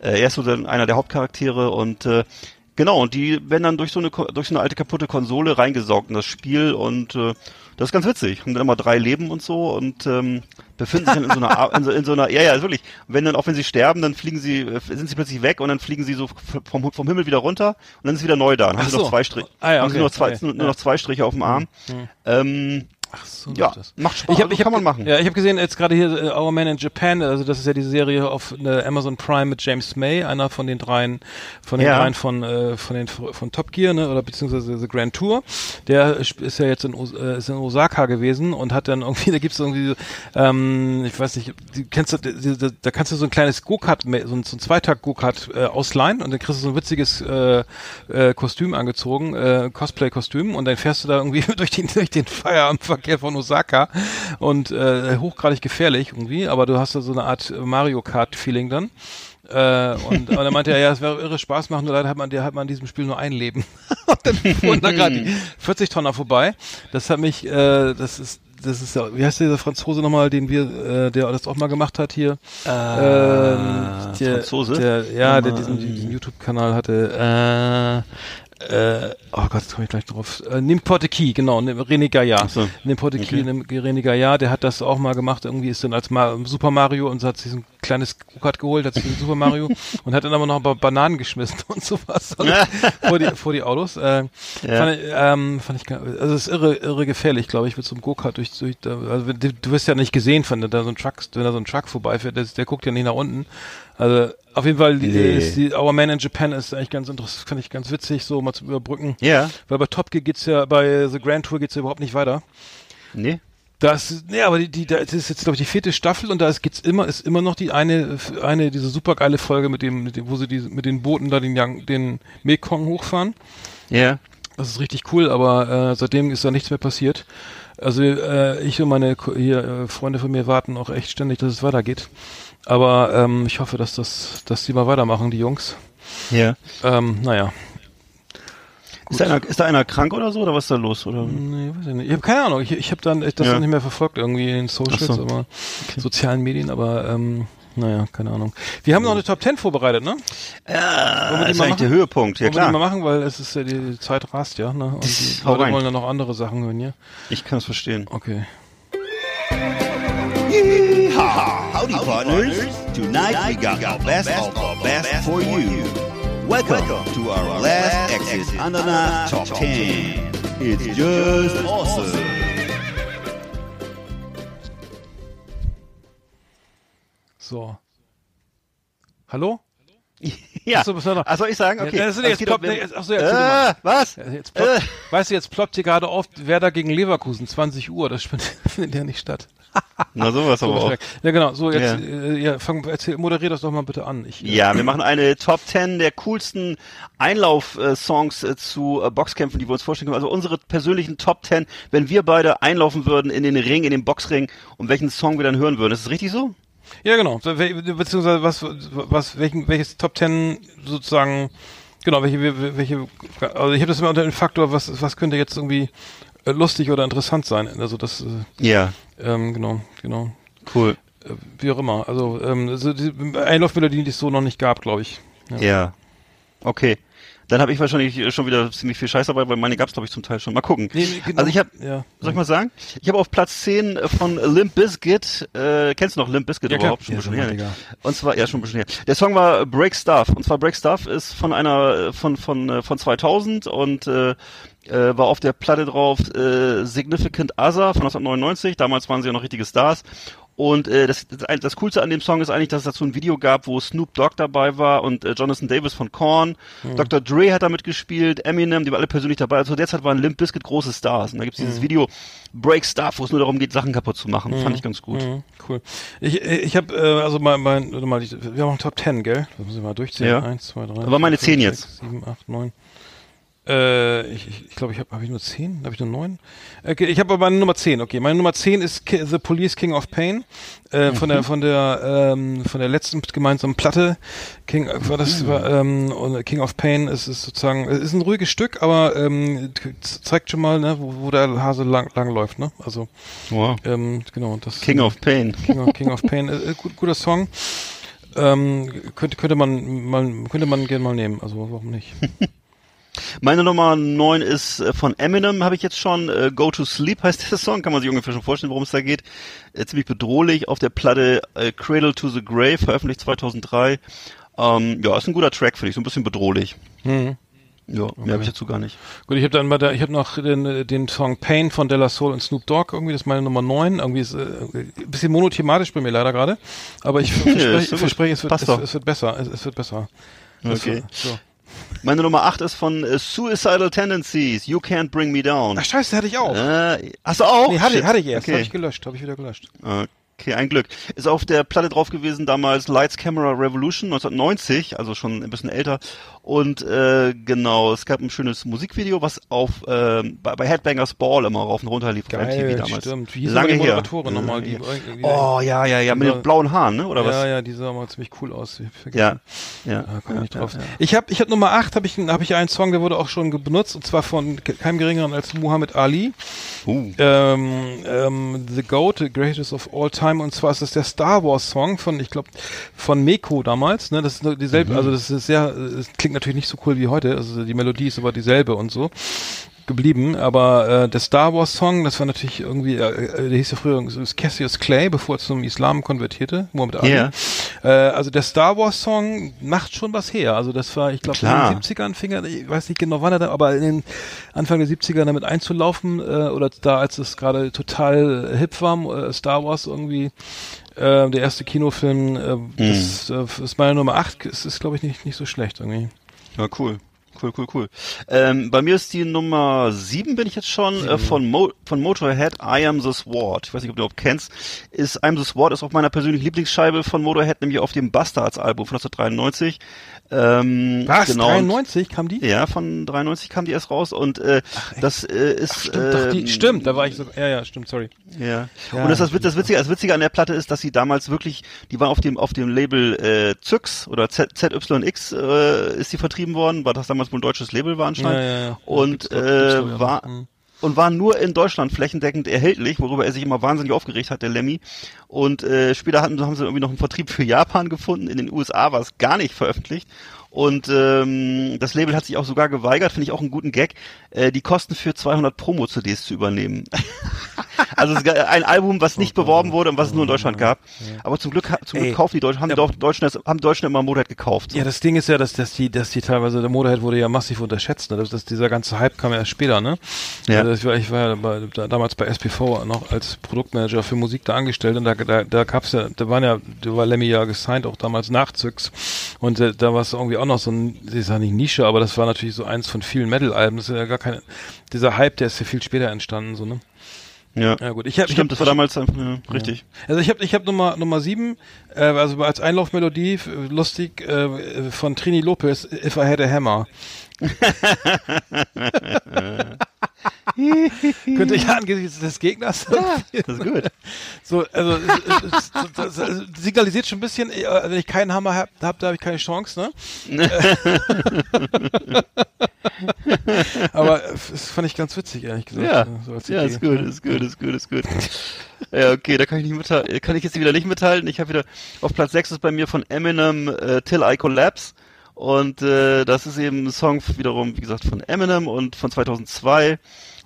äh, er ist so einer der Hauptcharaktere und äh, Genau, und die werden dann durch so eine durch so eine alte kaputte Konsole reingesaugt in das Spiel und äh, das ist ganz witzig. Haben dann immer drei Leben und so und ähm, befinden sich dann in so einer Ar- in so, in so einer ja ja wirklich. Wenn dann auch wenn sie sterben, dann fliegen sie äh, sind sie plötzlich weg und dann fliegen sie so vom, vom Himmel wieder runter und dann ist wieder neu da. Dann haben Ach sie noch so. zwei Striche. Ah ja, haben sie okay. nur noch zwei, Okay. nur, nur Ja. noch zwei Striche auf dem Arm. Ähm, Ach so, ja, das. macht Spaß. Ich hab, also ich hab, kann man machen. Ja, ich habe gesehen, jetzt gerade hier äh, Our Man in Japan, also das ist ja diese Serie auf äh, Amazon Prime mit James May, einer von den dreien, von den Ja. dreien von äh, von den von Top Gear, ne, oder beziehungsweise The Grand Tour. Der ist ja jetzt in, äh, ist in Osaka gewesen und hat dann irgendwie, da gibt's irgendwie, ähm, ich weiß nicht, die, kennst du, die, da, da kannst du so ein kleines Go-Kart, so ein, so ein Zweitakt Go-Kart äh, ausleihen und dann kriegst du so ein witziges äh, äh, Kostüm angezogen, äh, Cosplay-Kostüm und dann fährst du da irgendwie durch den durch den Feierabendverkehr von Osaka und äh, hochgradig gefährlich irgendwie, aber du hast da so eine Art Mario Kart Feeling dann. Äh, und, und dann meinte er, ja, es wäre irre Spaß machen, nur leider hat man, der hat man in diesem Spiel nur ein Leben. und dann fuhren da gerade die 40 Tonner vorbei. Das hat mich, äh, das ist, das ist ja, wie heißt dieser Franzose nochmal, den wir, äh, der das auch mal gemacht hat hier? Ähm, der, Franzose? Der, ja, der diesen, diesen YouTube-Kanal hatte. Äh, äh, oh Gott, jetzt komme ich gleich drauf. Äh, N'importe qui, genau, ne- René Gaillard. So. N'importe qui, Okay. ne- René Gaillard, der hat das auch mal gemacht. Irgendwie ist dann als Ma Super Mario und hat sich ein kleines Go-Kart geholt, hat sich ein Super Mario und hat dann aber noch ein paar Bananen geschmissen und sowas also, vor, die, vor die Autos. Äh, fand, ich, ähm, fand ich, also es ist irre, irre gefährlich, glaube ich, mit so einem Go-Kart durch, durch also du wirst ja nicht gesehen, wenn da so ein Truck, wenn da so ein Truck vorbeifährt, der, der guckt ja nicht nach unten. Also auf jeden Fall, die, Nee. ist die Our Man in Japan ist eigentlich ganz interessant, fand ich ganz witzig, so mal zu überbrücken. Ja. Weil bei Top Gear geht's ja, bei The Grand Tour geht's ja überhaupt nicht weiter. Nee. Das, nee, aber die, die, das ist jetzt glaube ich die vierte Staffel und da ist, geht's immer, ist immer noch die eine, eine diese supergeile Folge mit dem, mit dem, wo sie die, mit den Booten da den, Yang, den Mekong hochfahren. Ja. Das ist richtig cool, aber äh, seitdem ist da nichts mehr passiert. Also äh, ich und meine hier, äh, Freunde von mir warten auch echt ständig, dass es weitergeht. Aber ähm, ich hoffe, dass das, dass die mal weitermachen, die Jungs. Ja. Ähm, naja. Ist da, einer, ist da einer krank oder so oder was ist da los? Oder? Nee, weiß ich nicht. Ich habe keine Ahnung. Ich, ich habe dann ich das Ja. dann nicht mehr verfolgt irgendwie in den Socials, so. aber sozialen Medien, aber ähm, naja, keine Ahnung. Wir haben noch eine Top 10 vorbereitet, ne? Ja, wir die ist eigentlich der? Höhepunkt. Ja Wollen wir die mal klar, machen, weil es ist ja die, Zeit rast ja, ne? Und die Leute wollen ja noch andere Sachen hören, ja? ich kann es verstehen. Okay. Howdy, partners. Tonight we got the best of the best for you. Welcome to our last exit Ananas Top 10. It's just awesome. So. Hallo? Ja. Ach so, was war noch? Ach, soll ich sagen? Okay. Ja, Also jetzt es geht um- Plop- nee, ach so, ja, äh, was? Ja, Jetzt ploppt, Äh. Weißt du, jetzt ploppt hier gerade auf Werder gegen Leverkusen, 20 Uhr, das findet ja nicht statt. Na sowas aber auch. Ja, genau, so jetzt, Ja. äh, ja, fang, erzähl, moderier das doch mal bitte an. Ich, äh, Ja, wir machen eine Top 10 der coolsten Einlauf-Songs äh, zu äh, Boxkämpfen, die wir uns vorstellen können. Also unsere persönlichen Top 10, wenn wir beide einlaufen würden in den Ring, in den Boxring, um welchen Song wir dann hören würden. Ist das richtig so? Ja, genau. Beziehungsweise was, was, welchen, welches Top Ten sozusagen, genau, welche, welche, also ich habe das immer unter dem Faktor, was, was könnte jetzt irgendwie lustig oder interessant sein. Also das, äh, Ja, ähm, genau, genau. cool. Äh, wie auch immer. Also, ähm, so die Einlaufmelodien, die es so noch nicht gab, glaube ich. Ja. Okay. Dann habe ich wahrscheinlich äh, schon wieder ziemlich viel Scheiß dabei, weil meine gab's glaube ich zum Teil schon. Mal gucken. Nee, nee, genau. Also ich habe, Ja. soll ich mal sagen? Ich habe auf Platz 10 von Limp Bizkit, äh, kennst du noch Limp Bizkit Ja, überhaupt? Schon Ja, ein bisschen sag mal, her. Digga. Und zwar, ja, schon ein bisschen her. Der Song war Break Stuff. Und zwar Break Stuff ist von einer, äh, von, von, äh, von 2000 und, äh, äh, war auf der Platte drauf äh, Significant Other von 1999. Damals waren sie ja noch richtige Stars. Und äh, das, das, das Coolste an dem Song ist eigentlich, dass es dazu ein Video gab, wo Snoop Dogg dabei war und äh, Jonathan Davis von Korn. Dr. Dre hat da mitgespielt, Eminem, die waren alle persönlich dabei. Also derzeit waren Limp Bizkit große Stars. Und da gibt's dieses Video Break Stuff, wo es nur darum geht, Sachen kaputt zu machen. Fand ich ganz gut. Mhm, cool. Ich, ich habe äh, also mein, mein, warte mal, ich, wir haben auch Top 10, gell? Das müssen wir mal durchzählen. Ja. Eins, zwei, drei. Aber meine vier, 10 fünf, jetzt. Sieben, acht, neun. Äh, ich ich, ich glaube, ich habe hab ich nur 10? Habe ich nur 9? Okay, ich habe aber meine Nummer 10. Okay, meine Nummer 10 ist Ki The Police King of Pain äh, von Mhm. der von der ähm, von der letzten gemeinsamen Platte. King äh, war das Mhm. war, ähm, King of Pain ist es sozusagen es ist ein ruhiges Stück, aber ähm, zeigt schon mal, ne, wo, wo der Hase lang, lang läuft, ne? Also Wow. ähm, genau, das King of Pain. King of, King of Pain, äh, gut, guter Song. Ähm, könnte, könnte man mal, könnte man gerne mal nehmen, also warum nicht? Meine Nummer 9 ist äh, von Eminem, habe ich jetzt schon. Äh, Go to Sleep heißt der Song, kann man sich ungefähr schon vorstellen, worum es da geht. Äh, ziemlich bedrohlich auf der Platte Cradle to the Grave, veröffentlicht 2003. Ähm, ja, ist ein guter Track, finde ich, so ein bisschen bedrohlich. Mhm. Ja, mehr habe ich dazu gar nicht. Gut, ich habe dann bei der, ich habe noch den, den Song Pain von Della Soul und Snoop Dogg, irgendwie, das ist meine Nummer 9. Irgendwie ist äh, ein bisschen monothematisch bei mir leider gerade. Aber ich verspreche, so gut. verspreche es, wird, es, es wird besser. Es, es wird besser. Okay. So. Meine Nummer 8 ist von äh, Suicidal Tendencies, You Can't Bring Me Down. Ach scheiße, hatte ich auch. Äh, hast du auch? nee, hatte, Shit. hatte ich erst. Okay. Habe ich gelöscht, habe ich wieder gelöscht. Okay, ein Glück. Ist auf der Platte drauf gewesen damals Lights Camera Revolution 1990, also schon ein bisschen älter. Und äh, genau, es gab ein schönes Musikvideo, was auf ähm, bei, bei Headbangers Ball immer rauf und runter lief auf Geil, MTV damals. stimmt. Wie Lange die her. Moderatorin nochmal? Die, die, her. Oh ja, ja, ja, mit Ja. den blauen Haaren, ne? Oder ja, was? ja, die sah mal ziemlich cool aus. Ich Ja, ja. Da komme ja, ich drauf. ja, ja. Ich habe ich hab Nummer 8, habe ich, hab ich einen Song, der wurde auch schon benutzt, und zwar von ke- keinem geringeren als Muhammad Ali. Uh. Ähm, ähm, The Goat, The Greatest of All Time, und zwar ist das der Star Wars Song von, ich glaube, von Meko damals. Ne? Das ist dieselbe, also das ist sehr, es klingt natürlich nicht so cool wie heute, also die Melodie ist aber dieselbe und so geblieben, aber äh, der Star Wars Song, das war natürlich irgendwie, äh, der hieß ja früher Cassius Clay, bevor er zum Islam konvertierte, Muhammad Ali. Ja. Äh, also der Star Wars Song macht schon was her. Also das war, ich glaube, in den 70ern fing er, ich weiß nicht genau wann er da, aber in den Anfang der 70er damit einzulaufen, äh, oder da, als es gerade total hip war, äh, Star Wars irgendwie, äh, der erste Kinofilm, äh, Hm. das äh, ist meine Nummer 8, es ist, glaube ich, nicht, nicht so schlecht irgendwie. Ja, cool. Cool, cool, cool. Ähm, bei mir ist die Nummer sieben, bin ich jetzt schon, äh, von, Mo von Motorhead, I Am The Sword. Ich weiß nicht, ob du überhaupt kennst. Ist I Am The Sword ist auf meiner persönlichen Lieblingsscheibe von Motorhead, nämlich auf dem Bastards-Album von 1993. Ähm, Was? genau. 93 kam die? Ja, von 93 kam die erst raus und äh, das äh, ist Stimmt, doch, die, ähm, stimmt, da war ich so, ja, ja, stimmt, sorry. ja. Ja, und das, das, das Witzige, das Witzige an der Platte ist, dass sie damals wirklich, die war auf dem auf dem Label äh, Zyx oder Z, ZYX äh, ist die vertrieben worden, weil das damals wohl ein deutsches Label war anscheinend. Ja, ja. Und äh, war. Mhm. und war nur in Deutschland flächendeckend erhältlich, worüber er sich immer wahnsinnig aufgeregt hat, der Lemmy. Und äh, später hatten, haben sie irgendwie noch einen Vertrieb für Japan gefunden. In den USA war es gar nicht veröffentlicht. Und ähm, das Label hat sich auch sogar geweigert, finde ich auch einen guten Gag, äh, die Kosten für 200 Promo-CDs zu übernehmen. also ein Album, was nicht beworben wurde und was es nur in Deutschland gab. Aber zum Glück, zum Glück Ey. kaufen die Deutschen, haben die Deu- Deutschen, haben Deutschen immer Motorhead gekauft. So. Ja, das Ding ist ja, dass, dass die, dass die teilweise, der Motorhead wurde ja massiv unterschätzt, ne? Das, das, dieser ganze Hype kam ja erst später, ne? Ja. Also ich war, ich war ja bei, da, damals bei SPV noch als Produktmanager für Musik da angestellt und da, da, da gab's ja, da waren ja, da war Lemmy ja gesigned, auch damals nach Zyx. Und äh, da war es irgendwie auch noch so ein, ich sag nicht Nische, aber das war natürlich so eins von vielen Metal-Alben. Das ist ja gar keine, dieser Hype, der ist ja viel später entstanden, so, ne? ja. Ja gut, ich habe Stimmt, das war damals einfach, ja, richtig. Also ich habe ich hab Nummer Nummer sieben, äh, also als Einlaufmelodie f- lustig äh, von Trini Lopez, If I Had a Hammer. Könnte ich angesichts des Gegners. Das ist gut. So, also es, es, es signalisiert schon ein bisschen, äh, wenn ich keinen Hammer habe, hab, da habe ich keine Chance, ne? Aber äh, das fand ich ganz witzig, ehrlich gesagt. Ja, so ja, ist gut, ist gut, ist gut, ist gut. Ja, okay, da kann ich nicht mithalten, kann ich jetzt wieder nicht mithalten. Ich habe wieder auf Platz 6 ist bei mir von Eminem äh, Till I Collapse und äh, das ist eben ein Song wiederum, wie gesagt, von Eminem und von 2002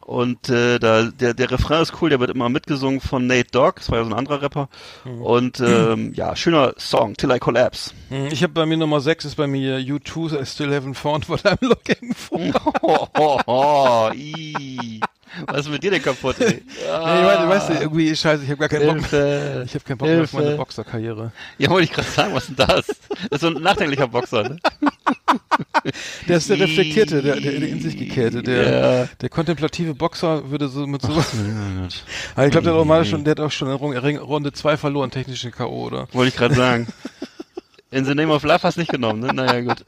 und äh, da der der Refrain ist cool, der wird immer mitgesungen von Nate Dogg, das war ja so ein anderer Rapper und ähm, ja, schöner Song Till I Collapse. Hm, Ich habe bei mir Nummer 6 ist bei mir U2, I still haven't found what I'm looking for. Oh, oh, oh. Was ist mit dir denn kaputt, ey? Ich meine, weißt du, irgendwie scheiße, ich habe gar keinen Bock mehr. Hilfe. Ich habe keinen Bock mehr auf Hilfe. meine Boxerkarriere. Ja, wollte ich gerade sagen, was ist denn das? Das ist so ein nachdenklicher Boxer, ne? Der ist der reflektierte, der, der, der in sich gekehrte, der, Ja. der kontemplative Boxer würde so mit sowas. Aber ich glaube, der hat auch mal schon, der hat auch schon in Ring- Runde 2 verloren, technische K.O., oder? Wollte ich gerade sagen. In the name of love hast du nicht genommen, ne? Naja, gut.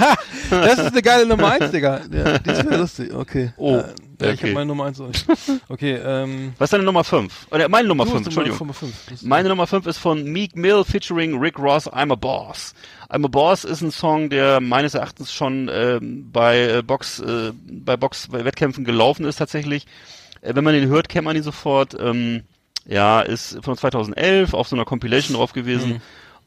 Das ist eine geile Nummer 1, Digga. Ja, die ist mir lustig, okay. Oh, Äh, ja, ich okay. habe meine Nummer 1 auch nicht. Okay, ähm. Was ist deine Nummer 5? Oder meine Nummer du 5, hast Entschuldigung. Nummer fünf. Das- Meine Nummer 5 ist von Meek Mill featuring Rick Ross, I'm a Boss. I'm a Boss ist ein Song, der meines Erachtens schon ähm, bei äh, Box, äh, bei Box, bei Wettkämpfen gelaufen ist tatsächlich. Äh, wenn man den hört, kennt man ihn sofort. Ähm, ja, ist von 2011 auf so einer Compilation drauf gewesen.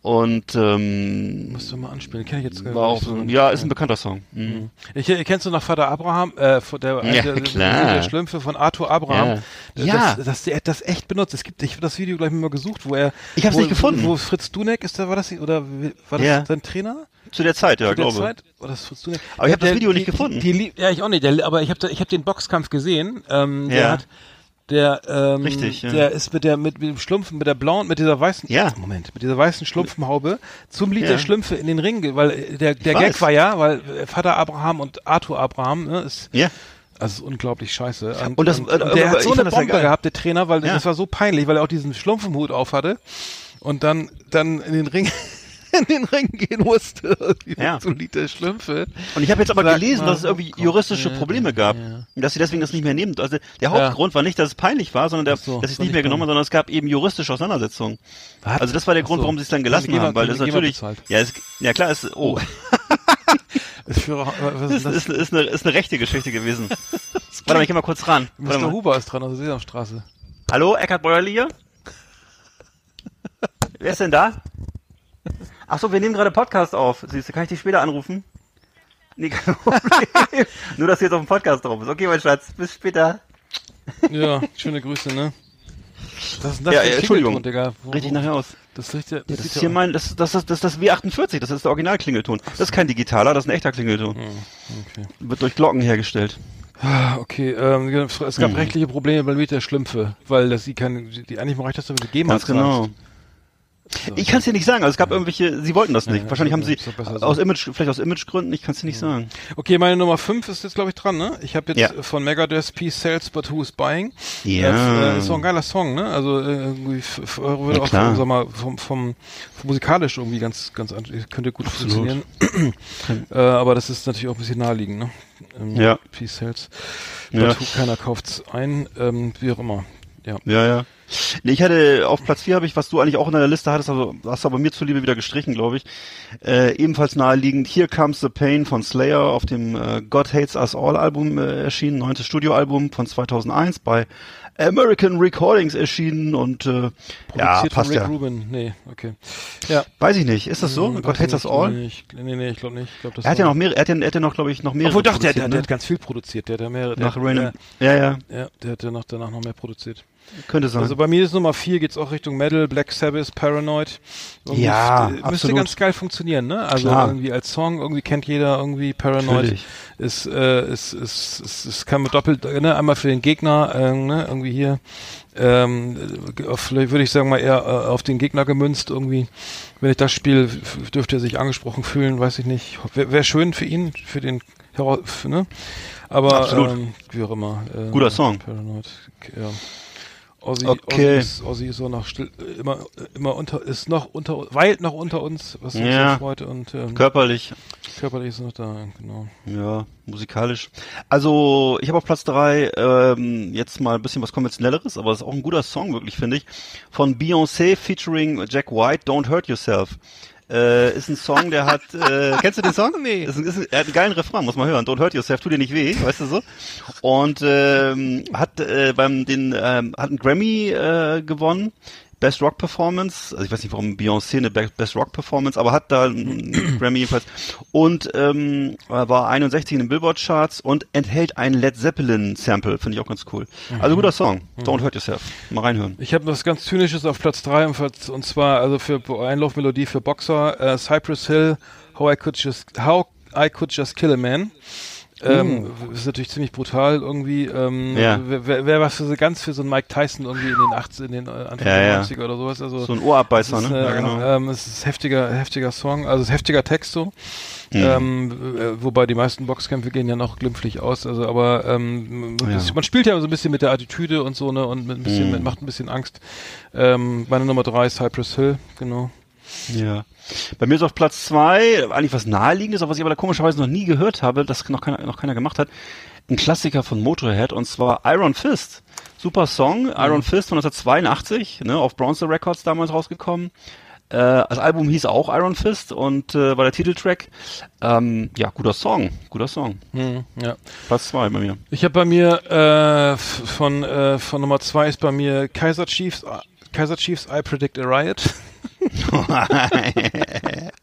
Und ähm, Musst du mal anspielen, kenn ich jetzt gar nicht so, so. ja, ist ein bekannter Song. Mhm. Ich, ich kennst du noch Vater Abraham, äh, der, Ja, der, klar. der Schlümpfe von Arthur Abraham. Ja. Das, Ja. Das, das, der hat das echt benutzt. Es gibt, ich habe das Video gleich mal gesucht, wo er. Ich hab's wo, nicht gefunden. Wo, Fritz Dunek ist da, war das, oder war das Ja. sein Trainer? Zu der Zeit, ja, Zu der glaube. Zeit? War das Fritz Dunek? Aber ich hab das Der- Video nicht die, gefunden. Die, die, ja, ich auch nicht, der, aber ich habe ich hab den Boxkampf gesehen. Ähm, Der Ja. hat, der, ähm, Richtig, ja. der ist mit der, mit, mit dem Schlumpfen, mit der blauen, mit dieser weißen, Ja. Moment, mit dieser weißen Schlumpfenhaube zum Lied Ja. der Schlümpfe in den Ring, weil äh, der, der. Gag war ja, weil äh, Vater Abraham und Arthur Abraham, ne, ist, Ja. also ist unglaublich scheiße. Und, Und das- und, äh, und der hat so eine Bombe gehabt, der Trainer, weil Ja. das war so peinlich, weil er auch diesen Schlumpfenhut auf hatte und dann, dann in den Ring, in den Ring gehen musste. Ja. Lied der Schlümpfe. Und ich habe jetzt aber Sag gelesen, mal, dass es irgendwie oh Gott, juristische Probleme ja, gab. ja. Und dass sie deswegen das nicht mehr nehmen. Also der Hauptgrund war nicht, dass es peinlich war, sondern der, so, dass sie es nicht mehr genommen haben, sondern es gab eben juristische Auseinandersetzungen. Was? Also das war der Grund, so. warum sie es dann Haben gelassen haben, weil das natürlich, ja, es, ja klar, ist, oh, Ist, für, was ist, ist das? ist, ist, eine, ist eine rechte Geschichte gewesen. Warte mal, ich geh mal kurz ran. Warte Mr. mal. Huber ist dran aus der Sesamstraße. Hallo, Eckhard Bäuerli hier? Wer ist denn da? Ach so, wir nehmen gerade Podcast auf. Siehst du, kann ich dich später anrufen? Nee, kein Problem. Nur, dass du jetzt auf dem Podcast drauf bist. Okay, mein Schatz, bis später. Ja, schöne Grüße, ne? Das ist das Ja, ja, Entschuldigung. Klingelton, Digga. Wo- Richtig nachher aus. Das riecht ja, das, Das ist hier mein, das, das, ist, das ist das W48, das ist der Originalklingelton. Das ist kein digitaler, das ist ein echter Klingelton. okay. Wird durch Glocken hergestellt. Ah, Okay, ähm, es gab Hm. rechtliche Probleme beim Lied der Schlümpfe, weil das die keine, die eigentlich mal reicht, dass du mit gegeben Ganz hast. genau. Ich kann es dir nicht sagen. Also es gab irgendwelche, sie wollten das nicht. ja, Wahrscheinlich haben sie so. aus Image, vielleicht aus Imagegründen, ich kann es dir nicht sagen. Okay, meine Nummer 5 ist jetzt, glaube ich, dran, ne? Ich habe jetzt Ja. von Megadeth Peace Sells But Who's Buying. Ja. Das äh, ist doch ein geiler Song, ne? Also äh, irgendwie würde Ja, auch, klar. sag mal, vom, vom, vom musikalisch irgendwie ganz, ganz, an- könnte gut funktionieren. äh, aber das ist natürlich auch ein bisschen naheliegend, ne? Ähm, Ja. Peace Sells Ja. But Who, keiner kauft's ein, ähm, wie auch immer. Ja. Ja, ja. Nee, ich hatte auf Platz 4 habe ich, was du eigentlich auch in deiner Liste hattest, also hast du aber mir zuliebe wieder gestrichen, glaube ich. Äh, ebenfalls naheliegend Here Comes the Pain von Slayer auf dem äh, God Hates Us All Album äh, erschienen, neuntes Studioalbum von 2001 bei American Recordings erschienen und äh, ja, passt von Rick ja. Rubin. Nee, okay. Ja. Weiß ich nicht, ist das so? Hm, God Hates Us All? Nee, ich, nee, nee, ich glaube nicht. Ich glaub, das Er hat ja noch mehrere, er hat ja, er hat ja noch, glaube ich, noch mehrere. Obwohl doch, der, der, produziert, der ne? hat ganz viel produziert. Der hat ja mehrere. Nach der, Ja, ja, ja, der hat ja noch, danach noch mehr produziert. Könnte sein. Also bei mir ist Nummer 4 geht's auch Richtung Metal, Black Sabbath, Paranoid. Irgendwie Ja, f- Müsste absolut. ganz geil funktionieren, ne? Also Klar. irgendwie als Song, irgendwie kennt jeder irgendwie Paranoid. Ist, äh, ist, ist, ist, ist kann man doppelt, ne? Einmal für den Gegner, äh, ne? Irgendwie hier, ähm, vielleicht würde ich sagen mal eher äh, auf den Gegner gemünzt irgendwie. Wenn ich das spiele, dürfte er sich angesprochen fühlen, weiß ich nicht. Wäre wär schön für ihn, für den, für, ne? Aber, Absolut. ähm, wie auch immer. Äh, Guter Song. Paranoid, ja. Ozzy, Okay. Ist, Ozzy ist so noch still, äh, immer, äh, immer unter, ist noch unter, weilt noch unter uns, was uns Ja. freut und ähm, Körperlich. körperlich ist noch da, genau. Ja, musikalisch. Also, ich habe auf Platz drei ähm, jetzt mal ein bisschen was konventionelleres, aber es ist auch ein guter Song, wirklich, finde ich. Von Beyoncé featuring Jack White, Don't Hurt Yourself. Äh, ist ein Song, der hat, äh, kennst du den Song? Nee. Ist ist ein, er hat einen geilen Refrain, muss man hören. Don't hurt yourself, tu dir nicht weh, weißt du so. Und ähm, hat äh, beim den ähm, hat einen Grammy äh, gewonnen. Best Rock Performance, also ich weiß nicht, warum Beyoncé eine Be- Best Rock Performance, aber hat da einen Grammy jedenfalls und ähm, war 61 in den Billboard Charts und enthält ein Led Zeppelin Sample, finde ich auch ganz cool. Also guter Song, Don't Hurt Yourself, mal reinhören. Ich habe was ganz Zynisches auf Platz 3 und, zwar also für Einlaufmelodie für Boxer, äh, Cypress Hill, How I Could Just How I Could Just Kill a Man. Ähm, ist natürlich ziemlich brutal irgendwie. Ähm. Ja. Wer, wer, wer was für so ganz für so einen Mike Tyson irgendwie in den 80 in den äh, Anfang Ja, der ja. 90er oder sowas. Also So ein Ohrabbeißer, ne? äh, Ja, genau. ähm, es ist heftiger, heftiger Song, also es ist heftiger Text so. Ähm, äh, wobei die meisten Boxkämpfe gehen ja noch glimpflich aus, also aber ähm, Ja. man spielt ja so ein bisschen mit der Attitüde und so ne und mit ein bisschen Mhm. mit, macht ein bisschen Angst. Ähm, meine Nummer drei ist Cypress Hill, genau. Ja. Bei mir ist auf Platz zwei eigentlich was naheliegendes, aber was ich aber da komischerweise noch nie gehört habe, das noch keiner, noch keiner gemacht hat. Ein Klassiker von Motorhead und zwar Iron Fist. Super Song, Iron Fist von 1982, ne, auf Bronze Records damals rausgekommen. Äh, das Album hieß auch Iron Fist und äh, war der Titeltrack. Ähm, ja, guter Song, guter Song. Mhm, ja. Platz zwei bei mir. Ich habe bei mir äh, von äh, von Nummer zwei ist bei mir Kaiser Chiefs äh, Kaiser Chiefs I Predict a Riot.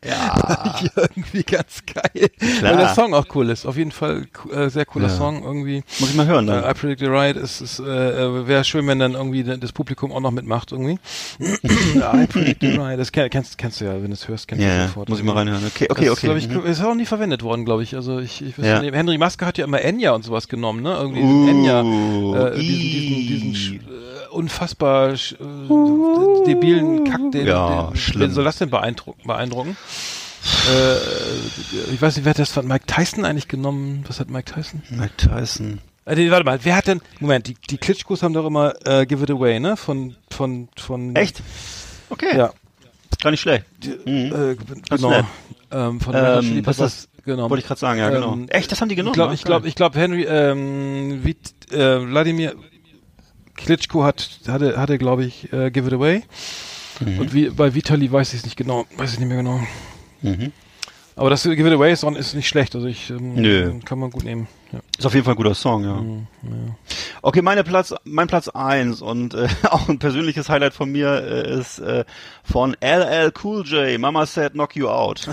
ja. irgendwie ganz geil. Klar. Weil der Song auch cool ist. Auf jeden Fall äh, sehr cooler Ja. Song irgendwie. Muss ich mal hören Äh, dann. I Predict a Riot ist, ist äh, äh, wäre schön, wenn dann irgendwie das Publikum auch noch mitmacht irgendwie. I Predict a Riot, das kenn, kennst, kennst du ja, wenn du es hörst, kennst du Ja, sofort. muss ich mal reinhören. Okay, okay, das okay. Ist, glaub ich, Mhm. ist auch nie verwendet worden, glaube ich. Also ich, ich weiß Ja. nicht. Henry Maske hat ja immer Enya und sowas genommen, ne? Irgendwie diesen Enya, Uh, äh, diesen, diesen, diesen sch- äh, unfassbar äh, debilen Kack, den, Ja, den, schlimm. wen soll das denn beeindrucken? beeindrucken? äh, ich weiß nicht, wer hat das von Mike Tyson eigentlich genommen? Was hat Mike Tyson? Mike Tyson. Äh, nee, warte mal, wer hat denn, Moment, die, die Klitschkos haben doch immer äh, Give It Away, ne? Von, von, von. Echt? Okay. Ja. Gar nicht schlecht. Äh, Ganz genau. nett. Ähm, von Hot Chili Ähm, was das? genau. Wollte ich gerade sagen, ja, genau. Ähm, Echt, das haben die genommen? Ich glaube, ne? ich glaube, ich glaube, Henry, ähm, wie, äh, Wladimir Klitschko hat, hatte, hatte, glaube ich, äh, Give It Away. Mhm. Und wie, bei Vitali weiß ich es nicht genau, weiß ich nicht mehr genau. Mhm. Aber das Give It Away ist, nicht schlecht, also ich, ähm, kann man gut nehmen. Ja. Ist auf jeden Fall ein guter Song, ja. Mhm, ja. Okay, meine Platz, mein Platz eins und äh, auch ein persönliches Highlight von mir äh, ist äh, von LL Cool J. Mama said knock you out.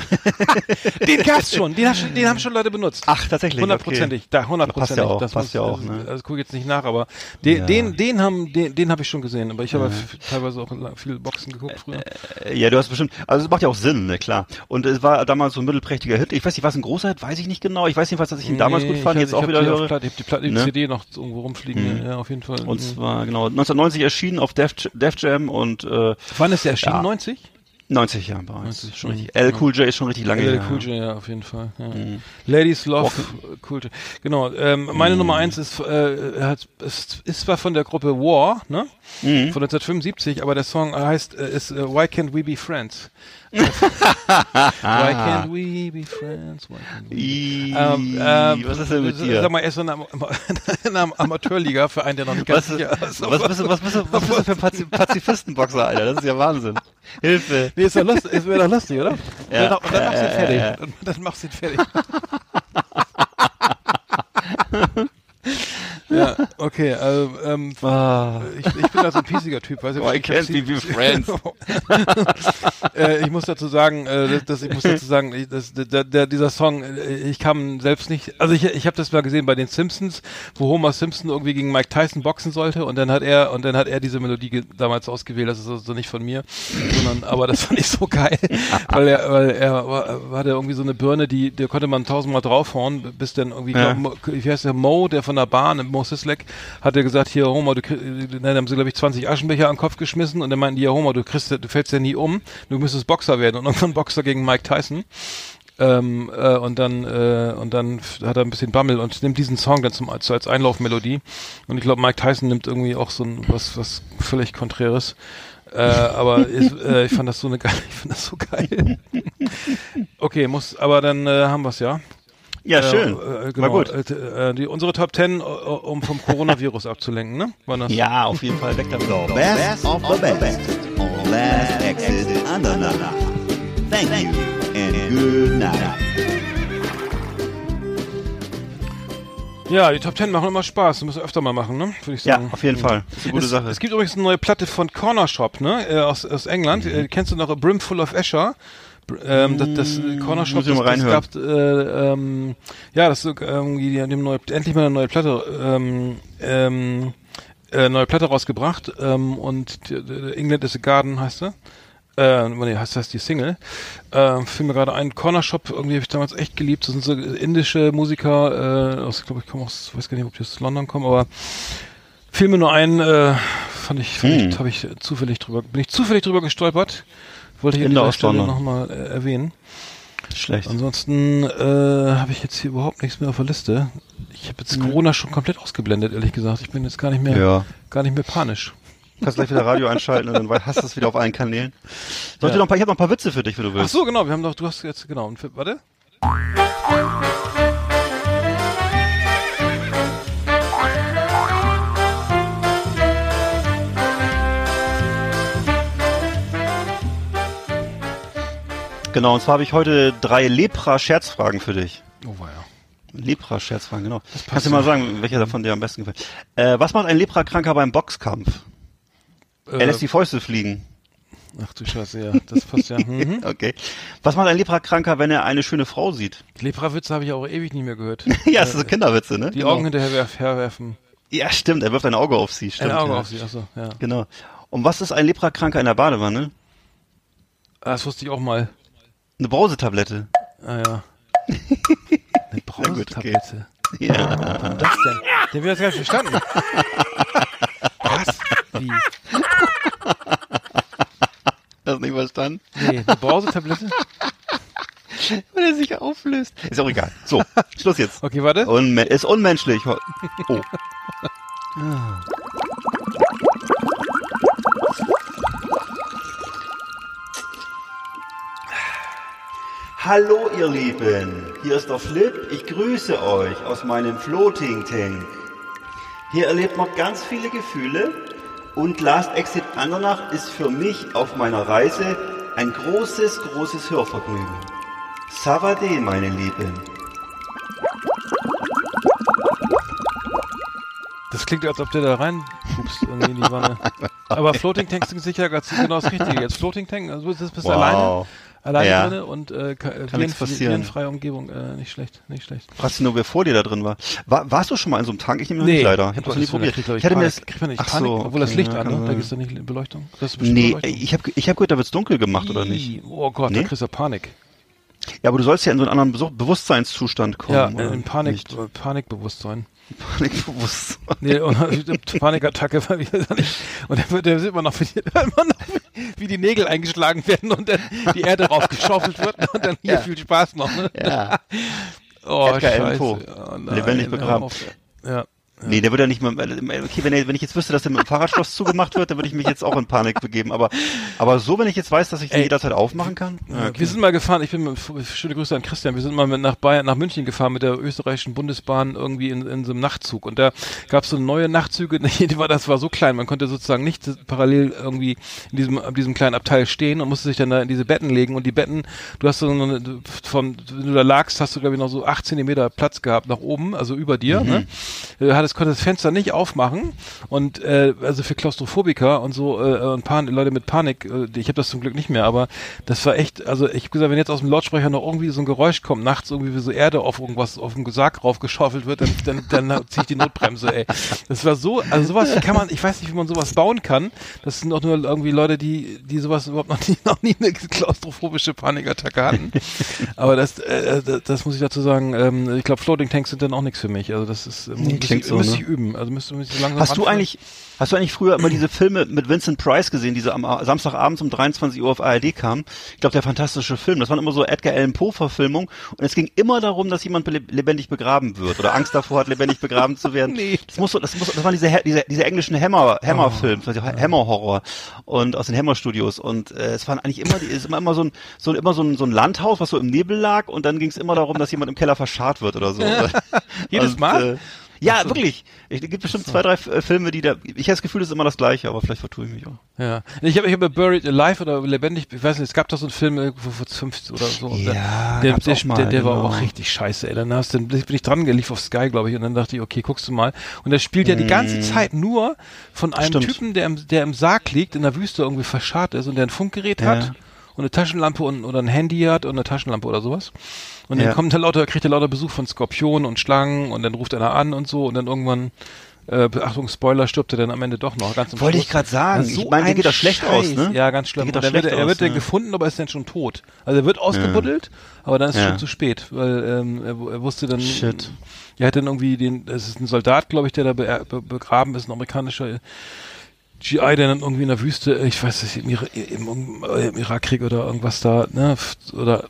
Den gab's schon, den, hast, schon- den haben schon Leute benutzt. Ach, tatsächlich. Hundertprozentig, da hundertprozentig. Passt ja auch, das passt muss, ja auch, ne? Also gucke jetzt nicht nach, aber den, Ja. den, den haben, den, den habe ich schon gesehen. Aber ich habe f- teilweise auch viel Boxen geguckt früher. Äh, Ja, du hast bestimmt, also es macht ja auch Sinn, ne, klar. Und es war damals so ein mittelprächtiger Hit. Ich weiß nicht, war es ein großer Hit? Weiß ich nicht genau. Ich weiß jedenfalls, dass ich ihn damals Nee, gut fand, jetzt auch ich wieder die höre. Platte, ich hab die, Platte, die Ne? CD noch irgendwo rumfliegen, Mhm. ja, auf jeden Fall. Und Mhm. zwar, genau, 1990 erschienen auf Def, Def Jam und äh, Wann ist der erschienen? Ja. 90? 90 Jahre bereits. 90, schon mhm. richtig. L Cool J ist schon richtig lange her. Cool J, ja, auf jeden Fall. Ja. Ladies Love Cool J. Genau. Ähm, meine Nummer eins ist, äh, hat, ist, ist zwar von der Gruppe War, ne? Mhm. Von 1975, aber der Song heißt, äh, ist äh, Why Can't We Be Friends? Why can't we be friends? Why can't we I, ähm, ähm, was ist denn mit dir? Sag mal, er ist in einer, in einer Amateurliga-Verein, der noch nicht ganz was, ist. was, bist du, was, bist du, was bist du für ein Pazi Pazifistenboxer, Alter? Das ist ja Wahnsinn. Hilfe. Nee, ist doch lustig, ist doch lustig, oder? Ja. Und dann, machst du ihn Äh, fertig. äh, äh. Und dann machst du ihn fertig. ja, okay, also, ähm, Ah. ich, ich bin da so ein piesiger Typ, du? Why ich can't be friends? äh, ich muss dazu sagen, äh, dass, dass ich muss dazu sagen, ich, dass, der, der, dieser Song, äh, ich kam selbst nicht, also ich, ich habe das mal gesehen bei den Simpsons, wo Homer Simpson irgendwie gegen Mike Tyson boxen sollte und dann hat er und dann hat er diese Melodie damals ausgewählt, das ist also nicht von mir, sondern aber das fand ich so geil, weil er weil er war, der irgendwie so eine Birne, die der konnte man tausendmal draufhauen, bis dann irgendwie Ja. glaub, wie heißt der Mo, der von der Bahn, Mo Sislek, hat er gesagt, hier Homer, du dann haben sie glaube ich 20 Aschenbecher an den Kopf geschmissen und dann meinten die, ja Homer, du kriegst du fällst ja nie um, du müsstest Boxer werden. Und irgendwann Boxer gegen Mike Tyson. Ähm, äh, und dann äh, und dann hat er ein bisschen Bammel und nimmt diesen Song dann zum als, als Einlaufmelodie. Und ich glaube Mike Tyson nimmt irgendwie auch so ein was was völlig konträres. Äh, aber ich, äh, ich fand das so eine geile ich fand das so geil. Okay muss aber dann äh, haben wir's ja Ja, schön. äh, äh, War genau gut. äh, äh, die unsere Top 10 äh, um vom Coronavirus abzulenken ne Waren das? Ja, auf jeden Fall weg damit. The best of the best on Last Exit Andernach. Thank you and good night. ja die Top 10 machen immer Spaß müssen wir öfter mal machen ne würde ich Ja, sagen auf jeden Fall. Das ist eine gute es, Sache. Es gibt übrigens eine neue Platte von Corner Shop, ne? Äh, aus, aus England. Mhm. Äh, kennst du noch A Brimful of Asher? Ähm, das, das äh, Corner Shop, das, das gab, äh, ähm, ja, das ist so, irgendwie, die haben neue, endlich mal eine neue Platte, ähm, ähm, äh, neue Platte rausgebracht, ähm, und die, England is a Garden heißt sie. Äh, nee, heißt das die Single. Äh, fiel mir gerade ein, Corner Shop, irgendwie habe ich damals echt geliebt. Das sind so indische Musiker, äh, aus, ich glaube, ich komme aus, weiß gar nicht, ob die aus London kommen, aber fiel mir nur ein, äh, fand ich, fand Hm. ich, habe ich zufällig drüber, bin ich zufällig drüber gestolpert. Wollte ich an Inder dieser Stelle nochmal äh, erwähnen. Schlecht. Ansonsten äh, habe ich jetzt hier überhaupt nichts mehr auf der Liste. Ich habe jetzt Corona schon komplett ausgeblendet, ehrlich gesagt. Ich bin jetzt gar nicht mehr, Hm. Ja. gar nicht mehr panisch. Kannst gleich wieder Radio einschalten und dann hast du es wieder auf allen Kanälen. Sollte Ja. noch ein paar, ich habe noch ein paar Witze für dich, wenn du Ach willst. so, genau. Wir haben doch, du hast jetzt genau. Warte. Genau, und zwar habe ich heute drei Lepra-Scherzfragen für dich. Oh weia. Lepra-Scherzfragen, genau. Kannst du mal ja. sagen, welcher davon dir am besten gefällt? Äh, was macht ein Leprakranker beim Boxkampf? Äh, Er lässt die Fäuste fliegen. ach du Scheiße, ja. Das passt ja. Mhm. Okay. Was macht ein Leprakranker, wenn er eine schöne Frau sieht? Lepra-Witze habe ich auch ewig nicht mehr gehört. ja, das sind so Kinderwitze, ne? Die genau. Augen hinterher werf, herwerfen. Ja, stimmt, er wirft ein Auge auf sie, stimmt. Ein Auge ja. auf sie, achso, ja. Genau. Und was ist ein Leprakranker in der Badewanne? Ah, Das wusste ich auch mal. Eine Brausetablette. Ah ja. Eine. Brausetablette. Ja. Was denn? Den wir das gar nicht verstanden. Was? Wie? Hast du nicht verstanden? Nee, eine Brausetablette? Wenn er sich auflöst. Ist auch egal. So, Schluss jetzt. Okay, warte. Unme ist unmenschlich. Oh. Hallo ihr Lieben, hier ist der Flip, ich grüße euch aus meinem Floating Tank. Hier erlebt man ganz viele Gefühle und Last Exit Andernach ist für mich auf meiner Reise ein großes, großes Hörvergnügen. Savade, meine Lieben. Das klingt, als ob der da rein pupst irgendwie in die Wanne. Aber Floating Tanks sind sicher ganz genau das Richtige. Jetzt Floating Tank, also bist bist du alleine, alleine Ja. drinne und äh, ka- Kann virenfreie Umgebung, äh, nicht schlecht, nicht schlecht. Fragst du nur, wer vor dir da drin war. war warst du schon mal in so einem Tank? Ich nehme noch nicht leider. Ich habe das nie probiert. kriegt, glaub Ich hätte mir das, Panik. kriegt man nicht Ach Panik, so, obwohl das Licht ja, an, kann ne? Da gibt's da nicht Beleuchtung. Das Nee, Beleuchtung. ich habe ich hab gehört, da wird's dunkel gemacht, oder nicht? Oh Gott, Nee? da kriegst du Panik. Ja, aber du sollst ja in so einen anderen Bewusstseinszustand kommen. Ja, in Panik, nicht? Panikbewusstsein. Panikbewusstsein. Nee, und Panikattacke, wir da nicht. Und der wird, der sieht man noch, wie die, immer noch, wie die Nägel eingeschlagen werden und dann die Erde raufgeschaufelt wird und dann hier Ja. viel Spaß noch. Ne? Ja. Oh, Edgar Scheiße. Oh, Lebendig begraben. auf. Ja. Nee, der wird ja nicht mal, okay, wenn, wenn ich jetzt wüsste, dass der mit dem Fahrradschloss zugemacht wird, dann würde ich mich jetzt auch in Panik begeben. Aber, aber so, wenn ich jetzt weiß, dass ich den Ey. jederzeit aufmachen kann. Ja, okay. Wir sind mal gefahren, ich bin mit, schöne Grüße an Christian, wir sind mal mit nach Bayern, nach München gefahren mit der österreichischen Bundesbahn irgendwie in, in so einem Nachtzug und da gab es so neue Nachtzüge, die war, das war so klein, man konnte sozusagen nicht parallel irgendwie in diesem, in diesem kleinen Abteil stehen und musste sich dann da in diese Betten legen und die Betten, du hast so eine, von, wenn du da lagst, hast du glaube ich noch so acht Zentimeter Platz gehabt nach oben, also über dir, ne? Du hattest, konntest das Fenster nicht aufmachen und äh, also für Klaustrophobiker und so äh, und Pan Leute mit Panik, äh, ich habe das zum Glück nicht mehr, aber das war echt, also ich hab gesagt, wenn jetzt aus dem Lautsprecher noch irgendwie so ein Geräusch kommt, nachts irgendwie wie so Erde auf irgendwas, auf dem Sarg raufgeschaufelt wird, dann, dann, dann ziehe ich die Notbremse, ey. Das war so, also sowas kann man, ich weiß nicht, wie man sowas bauen kann. Das sind auch nur irgendwie Leute, die, die sowas überhaupt noch nie, noch nie eine klaustrophobische Panikattacke hatten. Aber das, äh, das, das muss ich dazu sagen, ähm, ich glaube, Floating Tanks sind dann auch nichts für mich. Also das ist, ähm, müsste klingt ich, so, müsste ne? ich üben. Also müsste, müsste ich langsam Hast du eigentlich, hast du eigentlich früher immer diese Filme mit Vincent Price gesehen, diese am Samstagabends um 23 Uhr auf ARD kamen? Ich glaube, der fantastische Film. Das waren immer so Edgar Allan Poe Verfilmungen und es ging immer darum, dass jemand lebendig begraben wird oder Angst davor hat, lebendig begraben zu werden. Nee. Das muss so, das muss, das waren diese, diese, diese englischen Hammer, Hammer Filme, also Hammer Horror und aus den Hammer Studios und äh, es waren eigentlich immer, die, es ist immer, immer so ein, so immer so ein, so ein Landhaus, was so im Nebel lag und dann ging es immer darum, dass jemand im Keller verscharrt wird oder so. Jedes Und, Mal? Äh, ja, wirklich. Es gibt bestimmt zwei, drei äh, Filme, die da. Ich habe das Gefühl, das ist immer das Gleiche, aber vielleicht vertue ich mich auch. Ja. Ich habe ich hab Buried Alive oder Lebendig, ich weiß nicht, es gab doch so einen Film irgendwo vor 50 oder so. Ja, der, der, mal, der, der war genau. auch richtig scheiße, ey. Dann hast du, bin ich dran gelief auf Sky, glaube ich, und dann dachte ich, okay, guckst du mal. Und der spielt ja die ganze Zeit nur von einem Mm. Stimmt. Typen, der im, der im Sarg liegt, in der Wüste irgendwie verscharrt ist und der ein Funkgerät Ja. hat und eine Taschenlampe und, oder ein Handy hat und eine Taschenlampe oder sowas. Und dann Ja. kommt er lauter, kriegt er lauter Besuch von Skorpionen und Schlangen und dann ruft einer an und so und dann irgendwann äh, Achtung, Spoiler, stirbt er dann am Ende doch noch. Ganz am Wollte Schluss. ich grad sagen. Das ist Ich meine, der geht doch schlecht aus, ne? Ja, ganz schlimm. Der geht dann wird, schlecht er, aus, wird dann ja. gefunden, aber ist dann schon tot. Also er wird ausgebuddelt, aber dann ist es Ja. schon zu spät, weil ähm, er, er wusste dann. Shit. Er hat dann irgendwie den, es ist ein Soldat, glaube ich, der da be, be, begraben ist, ein amerikanischer GI, der dann irgendwie in der Wüste, ich weiß nicht, im, im, im Irakkrieg oder irgendwas da, ne, oder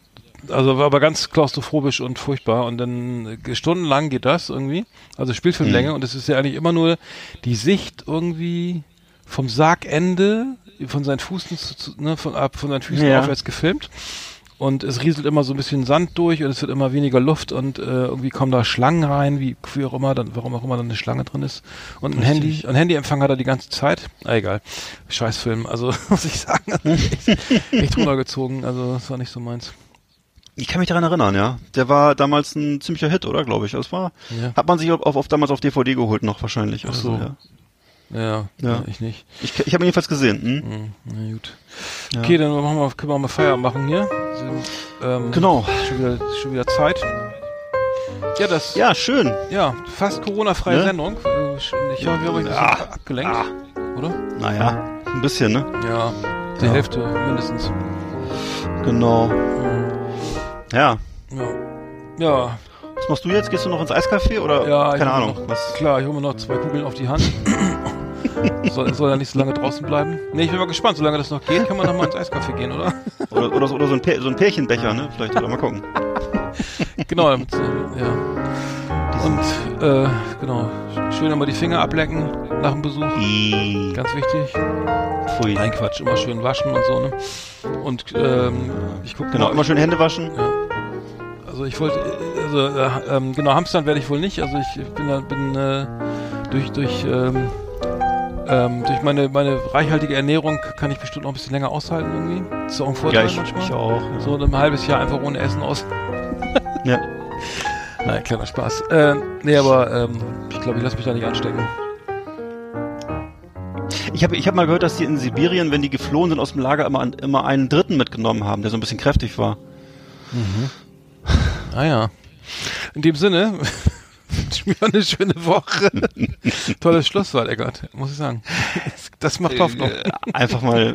also war aber ganz klaustrophobisch und furchtbar und dann äh, stundenlang geht das irgendwie, also Spielfilmlänge und es ist ja eigentlich immer nur die Sicht irgendwie vom Sargende von seinen Füßen zu, zu, ne, von, ab, von seinen Füßen Ja. aufwärts gefilmt und es rieselt immer so ein bisschen Sand durch und es wird immer weniger Luft und äh, irgendwie kommen da Schlangen rein, wie, wie auch immer, dann, warum auch immer dann eine Schlange drin ist. Und ein Handy, ein Handyempfang hat er die ganze Zeit. Ah, egal. Scheißfilm, also muss ich sagen, also echt, echt runtergezogen, also das war nicht so meins. Ich kann mich daran erinnern, ja. Der war damals ein ziemlicher Hit, oder? Glaube ich. Das war. Ja. Hat man sich auf, auf, damals auf DVD geholt noch wahrscheinlich. Ach so. ja. Ja, Ja. ja. ich nicht. Ich, ich habe ihn jedenfalls gesehen. Hm? Hm, na gut. Okay, dann machen wir, können wir mal Feierabend machen hier. Ähm, Genau. Schon wieder, schon wieder Zeit. Ja, das, Ja, schön. ja, fast Corona-freie Ne? Sendung. Äh, Ich habe mich ein bisschen Ah. abgelenkt, oder? Naja, ein bisschen, ne? Ja, die Ja. Hälfte mindestens. Genau. Ja. Ja. Ja, Was machst du jetzt? Gehst du noch ins Eiscafé oder? ja. Keine Ahnung. Noch, Was? Klar, ich hole mir noch zwei Kugeln auf die Hand. Soll, soll ja nicht so lange draußen bleiben. Nee, ich bin mal gespannt. Solange das noch geht, kann man noch mal ins Eiscafé gehen, oder? Oder, oder, so- oder so, ein Pär, so ein Pärchenbecher, ne? Vielleicht oder mal gucken. genau, damit, äh, ja. Und, äh, genau. Schön immer die Finger ablecken nach dem Besuch. I, Ganz wichtig. Pfui. Nein, Quatsch, immer schön waschen und so, ne? Und, ähm, ich gucke Genau, immer schön Hände waschen. Ja. Also ich wollte, also äh, ähm, genau, Hamstern werde ich wohl nicht. Also ich bin, bin äh, durch durch ähm, ähm, durch meine meine reichhaltige Ernährung kann ich bestimmt noch ein bisschen länger aushalten irgendwie. Das ist auch ein Vorteil Ja, ich, manchmal. ich auch. Ja. So ein halbes Jahr einfach ohne Essen aus. Ja. Nein, kleiner Spaß. Äh, nee, aber ähm, ich glaube, ich lasse mich da nicht anstecken. Ich habe ich hab mal gehört, dass die in Sibirien, wenn die geflohen sind aus dem Lager, immer, immer einen Dritten mitgenommen haben, der so ein bisschen kräftig war. Ah ja. In dem Sinne, wünsche mir eine schöne Woche. Tolles Schlusswort, Eckart, muss ich sagen. Das macht Hoffnung. Äh, Einfach mal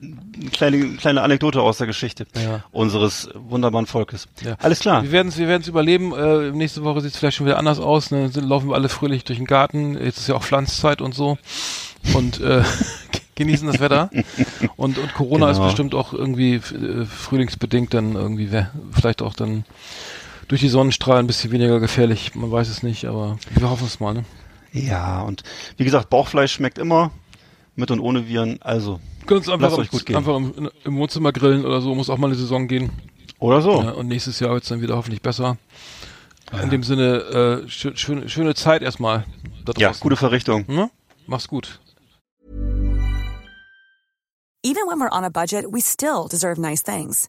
eine kleine, kleine Anekdote aus der Geschichte Ja. unseres wunderbaren Volkes. Ja. Alles klar. Wir werden es wir werden's überleben. Äh, nächste Woche sieht es vielleicht schon wieder anders aus. Ne? Sind, laufen wir alle fröhlich durch den Garten. Jetzt ist ja auch Pflanzzeit und so. Und äh, genießen das Wetter. Und, und Corona ist Genau. bestimmt auch irgendwie äh, frühlingsbedingt dann irgendwie, vielleicht auch dann durch die Sonnenstrahlen ein bisschen weniger gefährlich. Man weiß es nicht, aber wir hoffen es mal, ne? Ja, und wie gesagt, Bauchfleisch schmeckt immer. Mit und ohne Viren. Also, Können uns einfach, Lasst euch gut gehen. einfach im, im Wohnzimmer grillen oder so, muss auch mal eine Saison gehen. oder so. Ja, und nächstes Jahr wird es dann wieder hoffentlich besser. In dem Sinne, äh, schö schöne, schöne Zeit erstmal. Da Ja, gute Verrichtung. Ne? Mach's gut. Even when we're on a budget, we still deserve nice things.